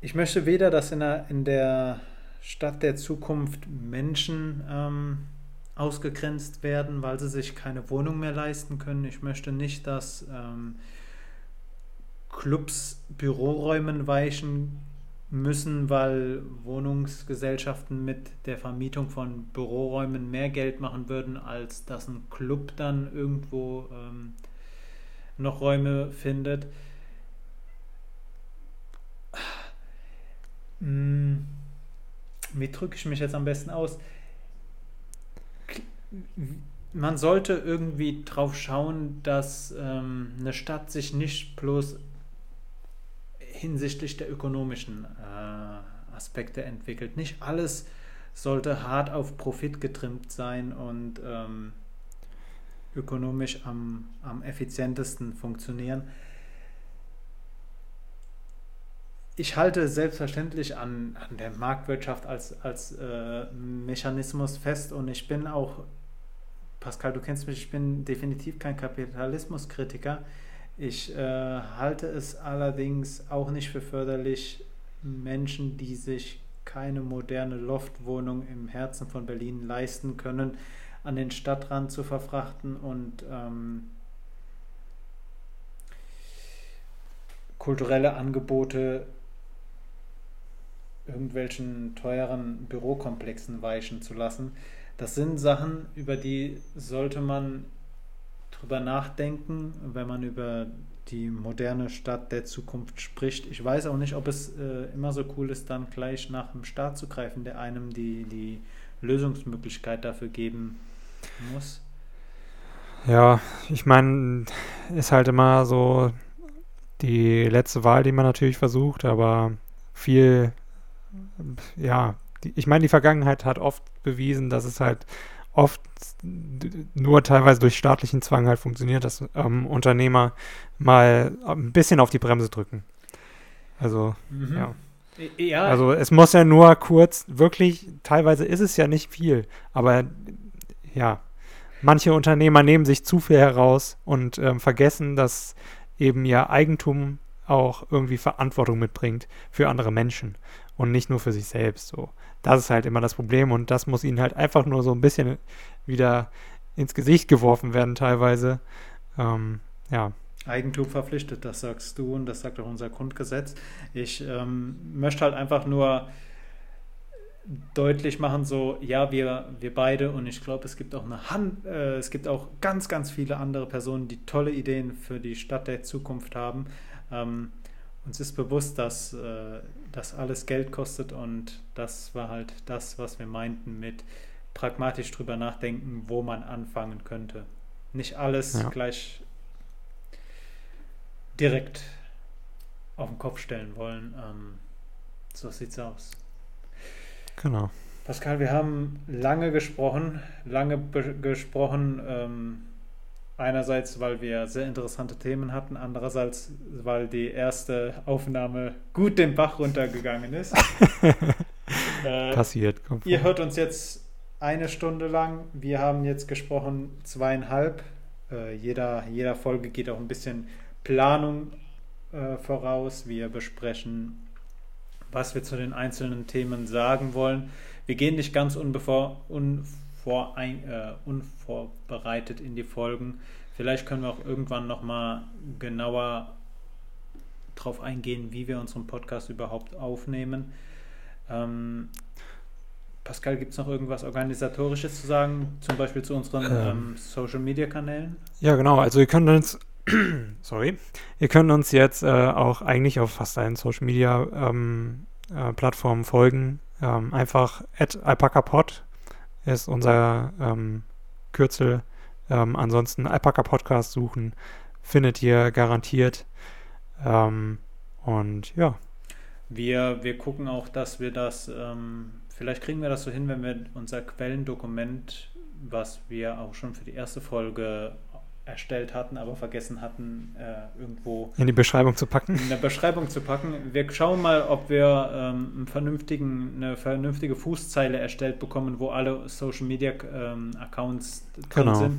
Ich möchte weder, dass in der, in der Stadt der Zukunft Menschen ähm, ausgegrenzt werden, weil sie sich keine Wohnung mehr leisten können. Ich möchte nicht, dass ähm, Clubs Büroräumen weichen müssen, weil Wohnungsgesellschaften mit der Vermietung von Büroräumen mehr Geld machen würden, als dass ein Club dann irgendwo ähm, noch Räume findet. Wie drücke ich mich jetzt am besten aus? Man sollte irgendwie drauf schauen, dass ähm, eine Stadt sich nicht bloß hinsichtlich der ökonomischen äh, Aspekte entwickelt. Nicht alles sollte hart auf Profit getrimmt sein und ähm, ökonomisch am, am effizientesten funktionieren ich halte selbstverständlich an, an der Marktwirtschaft als, als äh, Mechanismus fest und ich bin auch, Pascal, du kennst mich, ich bin definitiv kein Kapitalismuskritiker. Ich äh, halte es allerdings auch nicht für förderlich, Menschen, die sich keine moderne Loftwohnung im Herzen von Berlin leisten können, an den Stadtrand zu verfrachten und ähm, kulturelle Angebote irgendwelchen teuren Bürokomplexen weichen zu lassen. Das sind Sachen, über die sollte man drüber nachdenken, wenn man über die moderne Stadt der Zukunft spricht. Ich weiß auch nicht, ob es äh, immer so cool ist, dann gleich nach dem Staat zu greifen, der einem die, die Lösungsmöglichkeit dafür geben muss. Ja, ich meine, ist halt immer so die letzte Wahl, die man natürlich versucht, aber viel ja, ich meine, die Vergangenheit hat oft bewiesen, dass es halt oft nur teilweise durch staatlichen Zwang halt funktioniert, dass ähm, Unternehmer mal ein bisschen auf die Bremse drücken. Also, mhm. ja. ja. Also es muss ja nur kurz, wirklich, teilweise ist es ja nicht viel, aber ja, manche Unternehmer nehmen sich zu viel heraus und ähm, vergessen, dass eben ihr Eigentum auch irgendwie Verantwortung mitbringt für andere Menschen und nicht nur für sich selbst. So, das ist halt immer das Problem und das muss ihnen halt einfach nur so ein bisschen wieder ins Gesicht geworfen werden teilweise. Ähm, ja. Eigentum verpflichtet, das sagst du und das sagt auch unser Grundgesetz. Ich ähm, möchte halt einfach nur deutlich machen, so, ja, wir, wir beide und ich glaube, es gibt auch eine Hand, äh, es gibt auch ganz, ganz viele andere Personen, die tolle Ideen für die Stadt der Zukunft haben. Ähm, uns ist bewusst, dass äh, das alles Geld kostet und das war halt das, was wir meinten mit pragmatisch drüber nachdenken, wo man anfangen könnte. Nicht alles ja. gleich direkt auf den Kopf stellen wollen. Ähm, so sieht's aus. Genau. Pascal, wir haben lange gesprochen, lange gesprochen. Ähm, Einerseits, weil wir sehr interessante Themen hatten, andererseits, weil die erste Aufnahme gut den Bach runtergegangen ist. (laughs) äh, Passiert. Ihr hört uns jetzt eine Stunde lang. Wir haben jetzt gesprochen zweieinhalb. Äh, jeder, jeder Folge geht auch ein bisschen Planung äh, voraus. Wir besprechen, was wir zu den einzelnen Themen sagen wollen. Wir gehen nicht ganz unbevor, unvorein, äh, unvorbereitet in die Folgen. Vielleicht können wir auch irgendwann nochmal genauer darauf eingehen, wie wir unseren Podcast überhaupt aufnehmen. Ähm, Pascal, gibt es noch irgendwas Organisatorisches zu sagen, zum Beispiel zu unseren ähm, ähm, Social-Media-Kanälen? Ja, genau. Also ihr könnt uns, (clears throat) sorry, ihr könnt uns jetzt äh, auch eigentlich auf fast allen Social-Media-Plattformen ähm, äh, folgen. Ähm, einfach at alpacapod ist unser ähm, Kürzel. Ähm, ansonsten Alpaca Podcast suchen, findet ihr garantiert. und ja. Wir, wir gucken auch, dass wir das Vielleicht kriegen wir das so hin, wenn wir unser Quellendokument, was wir auch schon für die erste Folge erstellt hatten, aber vergessen hatten, äh, irgendwo in die Beschreibung zu packen. In der Beschreibung zu packen. Wir schauen mal, ob wir ähm, einen vernünftigen, eine vernünftige Fußzeile erstellt bekommen, wo alle Social Media ähm, Accounts drin genau. sind.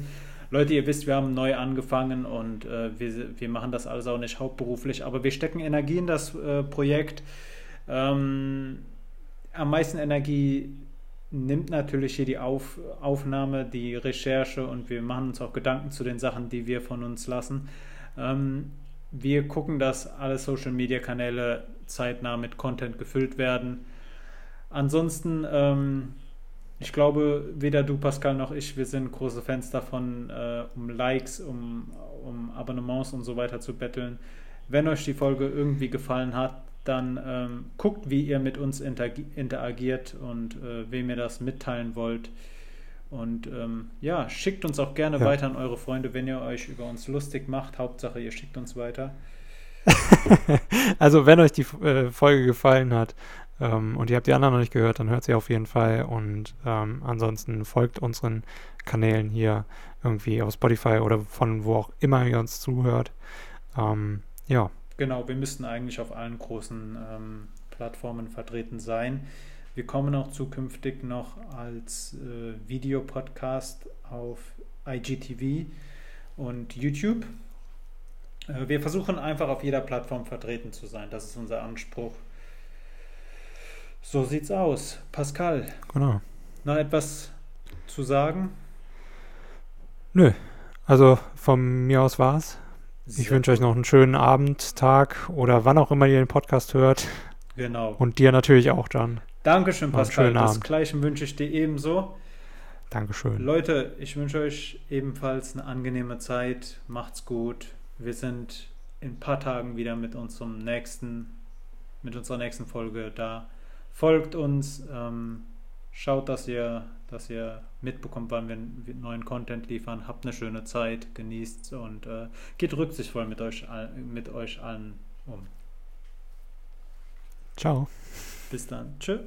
Leute, ihr wisst, wir haben neu angefangen und äh, wir, wir machen das alles auch nicht hauptberuflich, aber wir stecken Energie in das äh, Projekt. Ähm, am meisten Energie nimmt natürlich hier die Auf, Aufnahme, die Recherche und wir machen uns auch Gedanken zu den Sachen, die wir von uns lassen. Ähm, wir gucken, dass alle Social-Media-Kanäle zeitnah mit Content gefüllt werden. Ansonsten, ähm, ich glaube, weder du, Pascal, noch ich, wir sind große Fans davon, äh, um Likes, um, um Abonnements und so weiter zu betteln. Wenn euch die Folge irgendwie gefallen hat, dann ähm, guckt, wie ihr mit uns interagiert und äh, wem ihr das mitteilen wollt. Und ähm, ja, schickt uns auch gerne ja. weiter an eure Freunde, wenn ihr euch über uns lustig macht. Hauptsache, ihr schickt uns weiter. (laughs) also, wenn euch die äh, Folge gefallen hat ähm, und ihr habt die anderen noch nicht gehört, dann hört sie auf jeden Fall. Und ähm, ansonsten folgt unseren Kanälen hier irgendwie auf Spotify oder von wo auch immer ihr uns zuhört. Ähm, ja. Genau, wir müssten eigentlich auf allen großen ähm, Plattformen vertreten sein. Wir kommen auch zukünftig noch als äh, Videopodcast auf IGTV und YouTube. Äh, wir versuchen einfach auf jeder Plattform vertreten zu sein. Das ist unser Anspruch. So sieht's aus. Pascal. Genau. Noch etwas zu sagen? Nö. Also von mir aus war's. Ich wünsche euch noch einen schönen Abend, Tag oder wann auch immer ihr den Podcast hört. Genau. Und dir natürlich auch, John. Dankeschön, Pascal. Das Abend. Gleiche wünsche ich dir ebenso. Dankeschön. Leute, ich wünsche euch ebenfalls eine angenehme Zeit. Macht's gut. Wir sind in ein paar Tagen wieder mit unserem nächsten, mit unserer nächsten Folge da. Folgt uns, ähm, schaut, dass ihr dass ihr mitbekommt, wann wir neuen Content liefern. Habt eine schöne Zeit, genießt und äh, geht rücksichtsvoll mit euch, mit euch allen um. Ciao. Bis dann. Tschüss.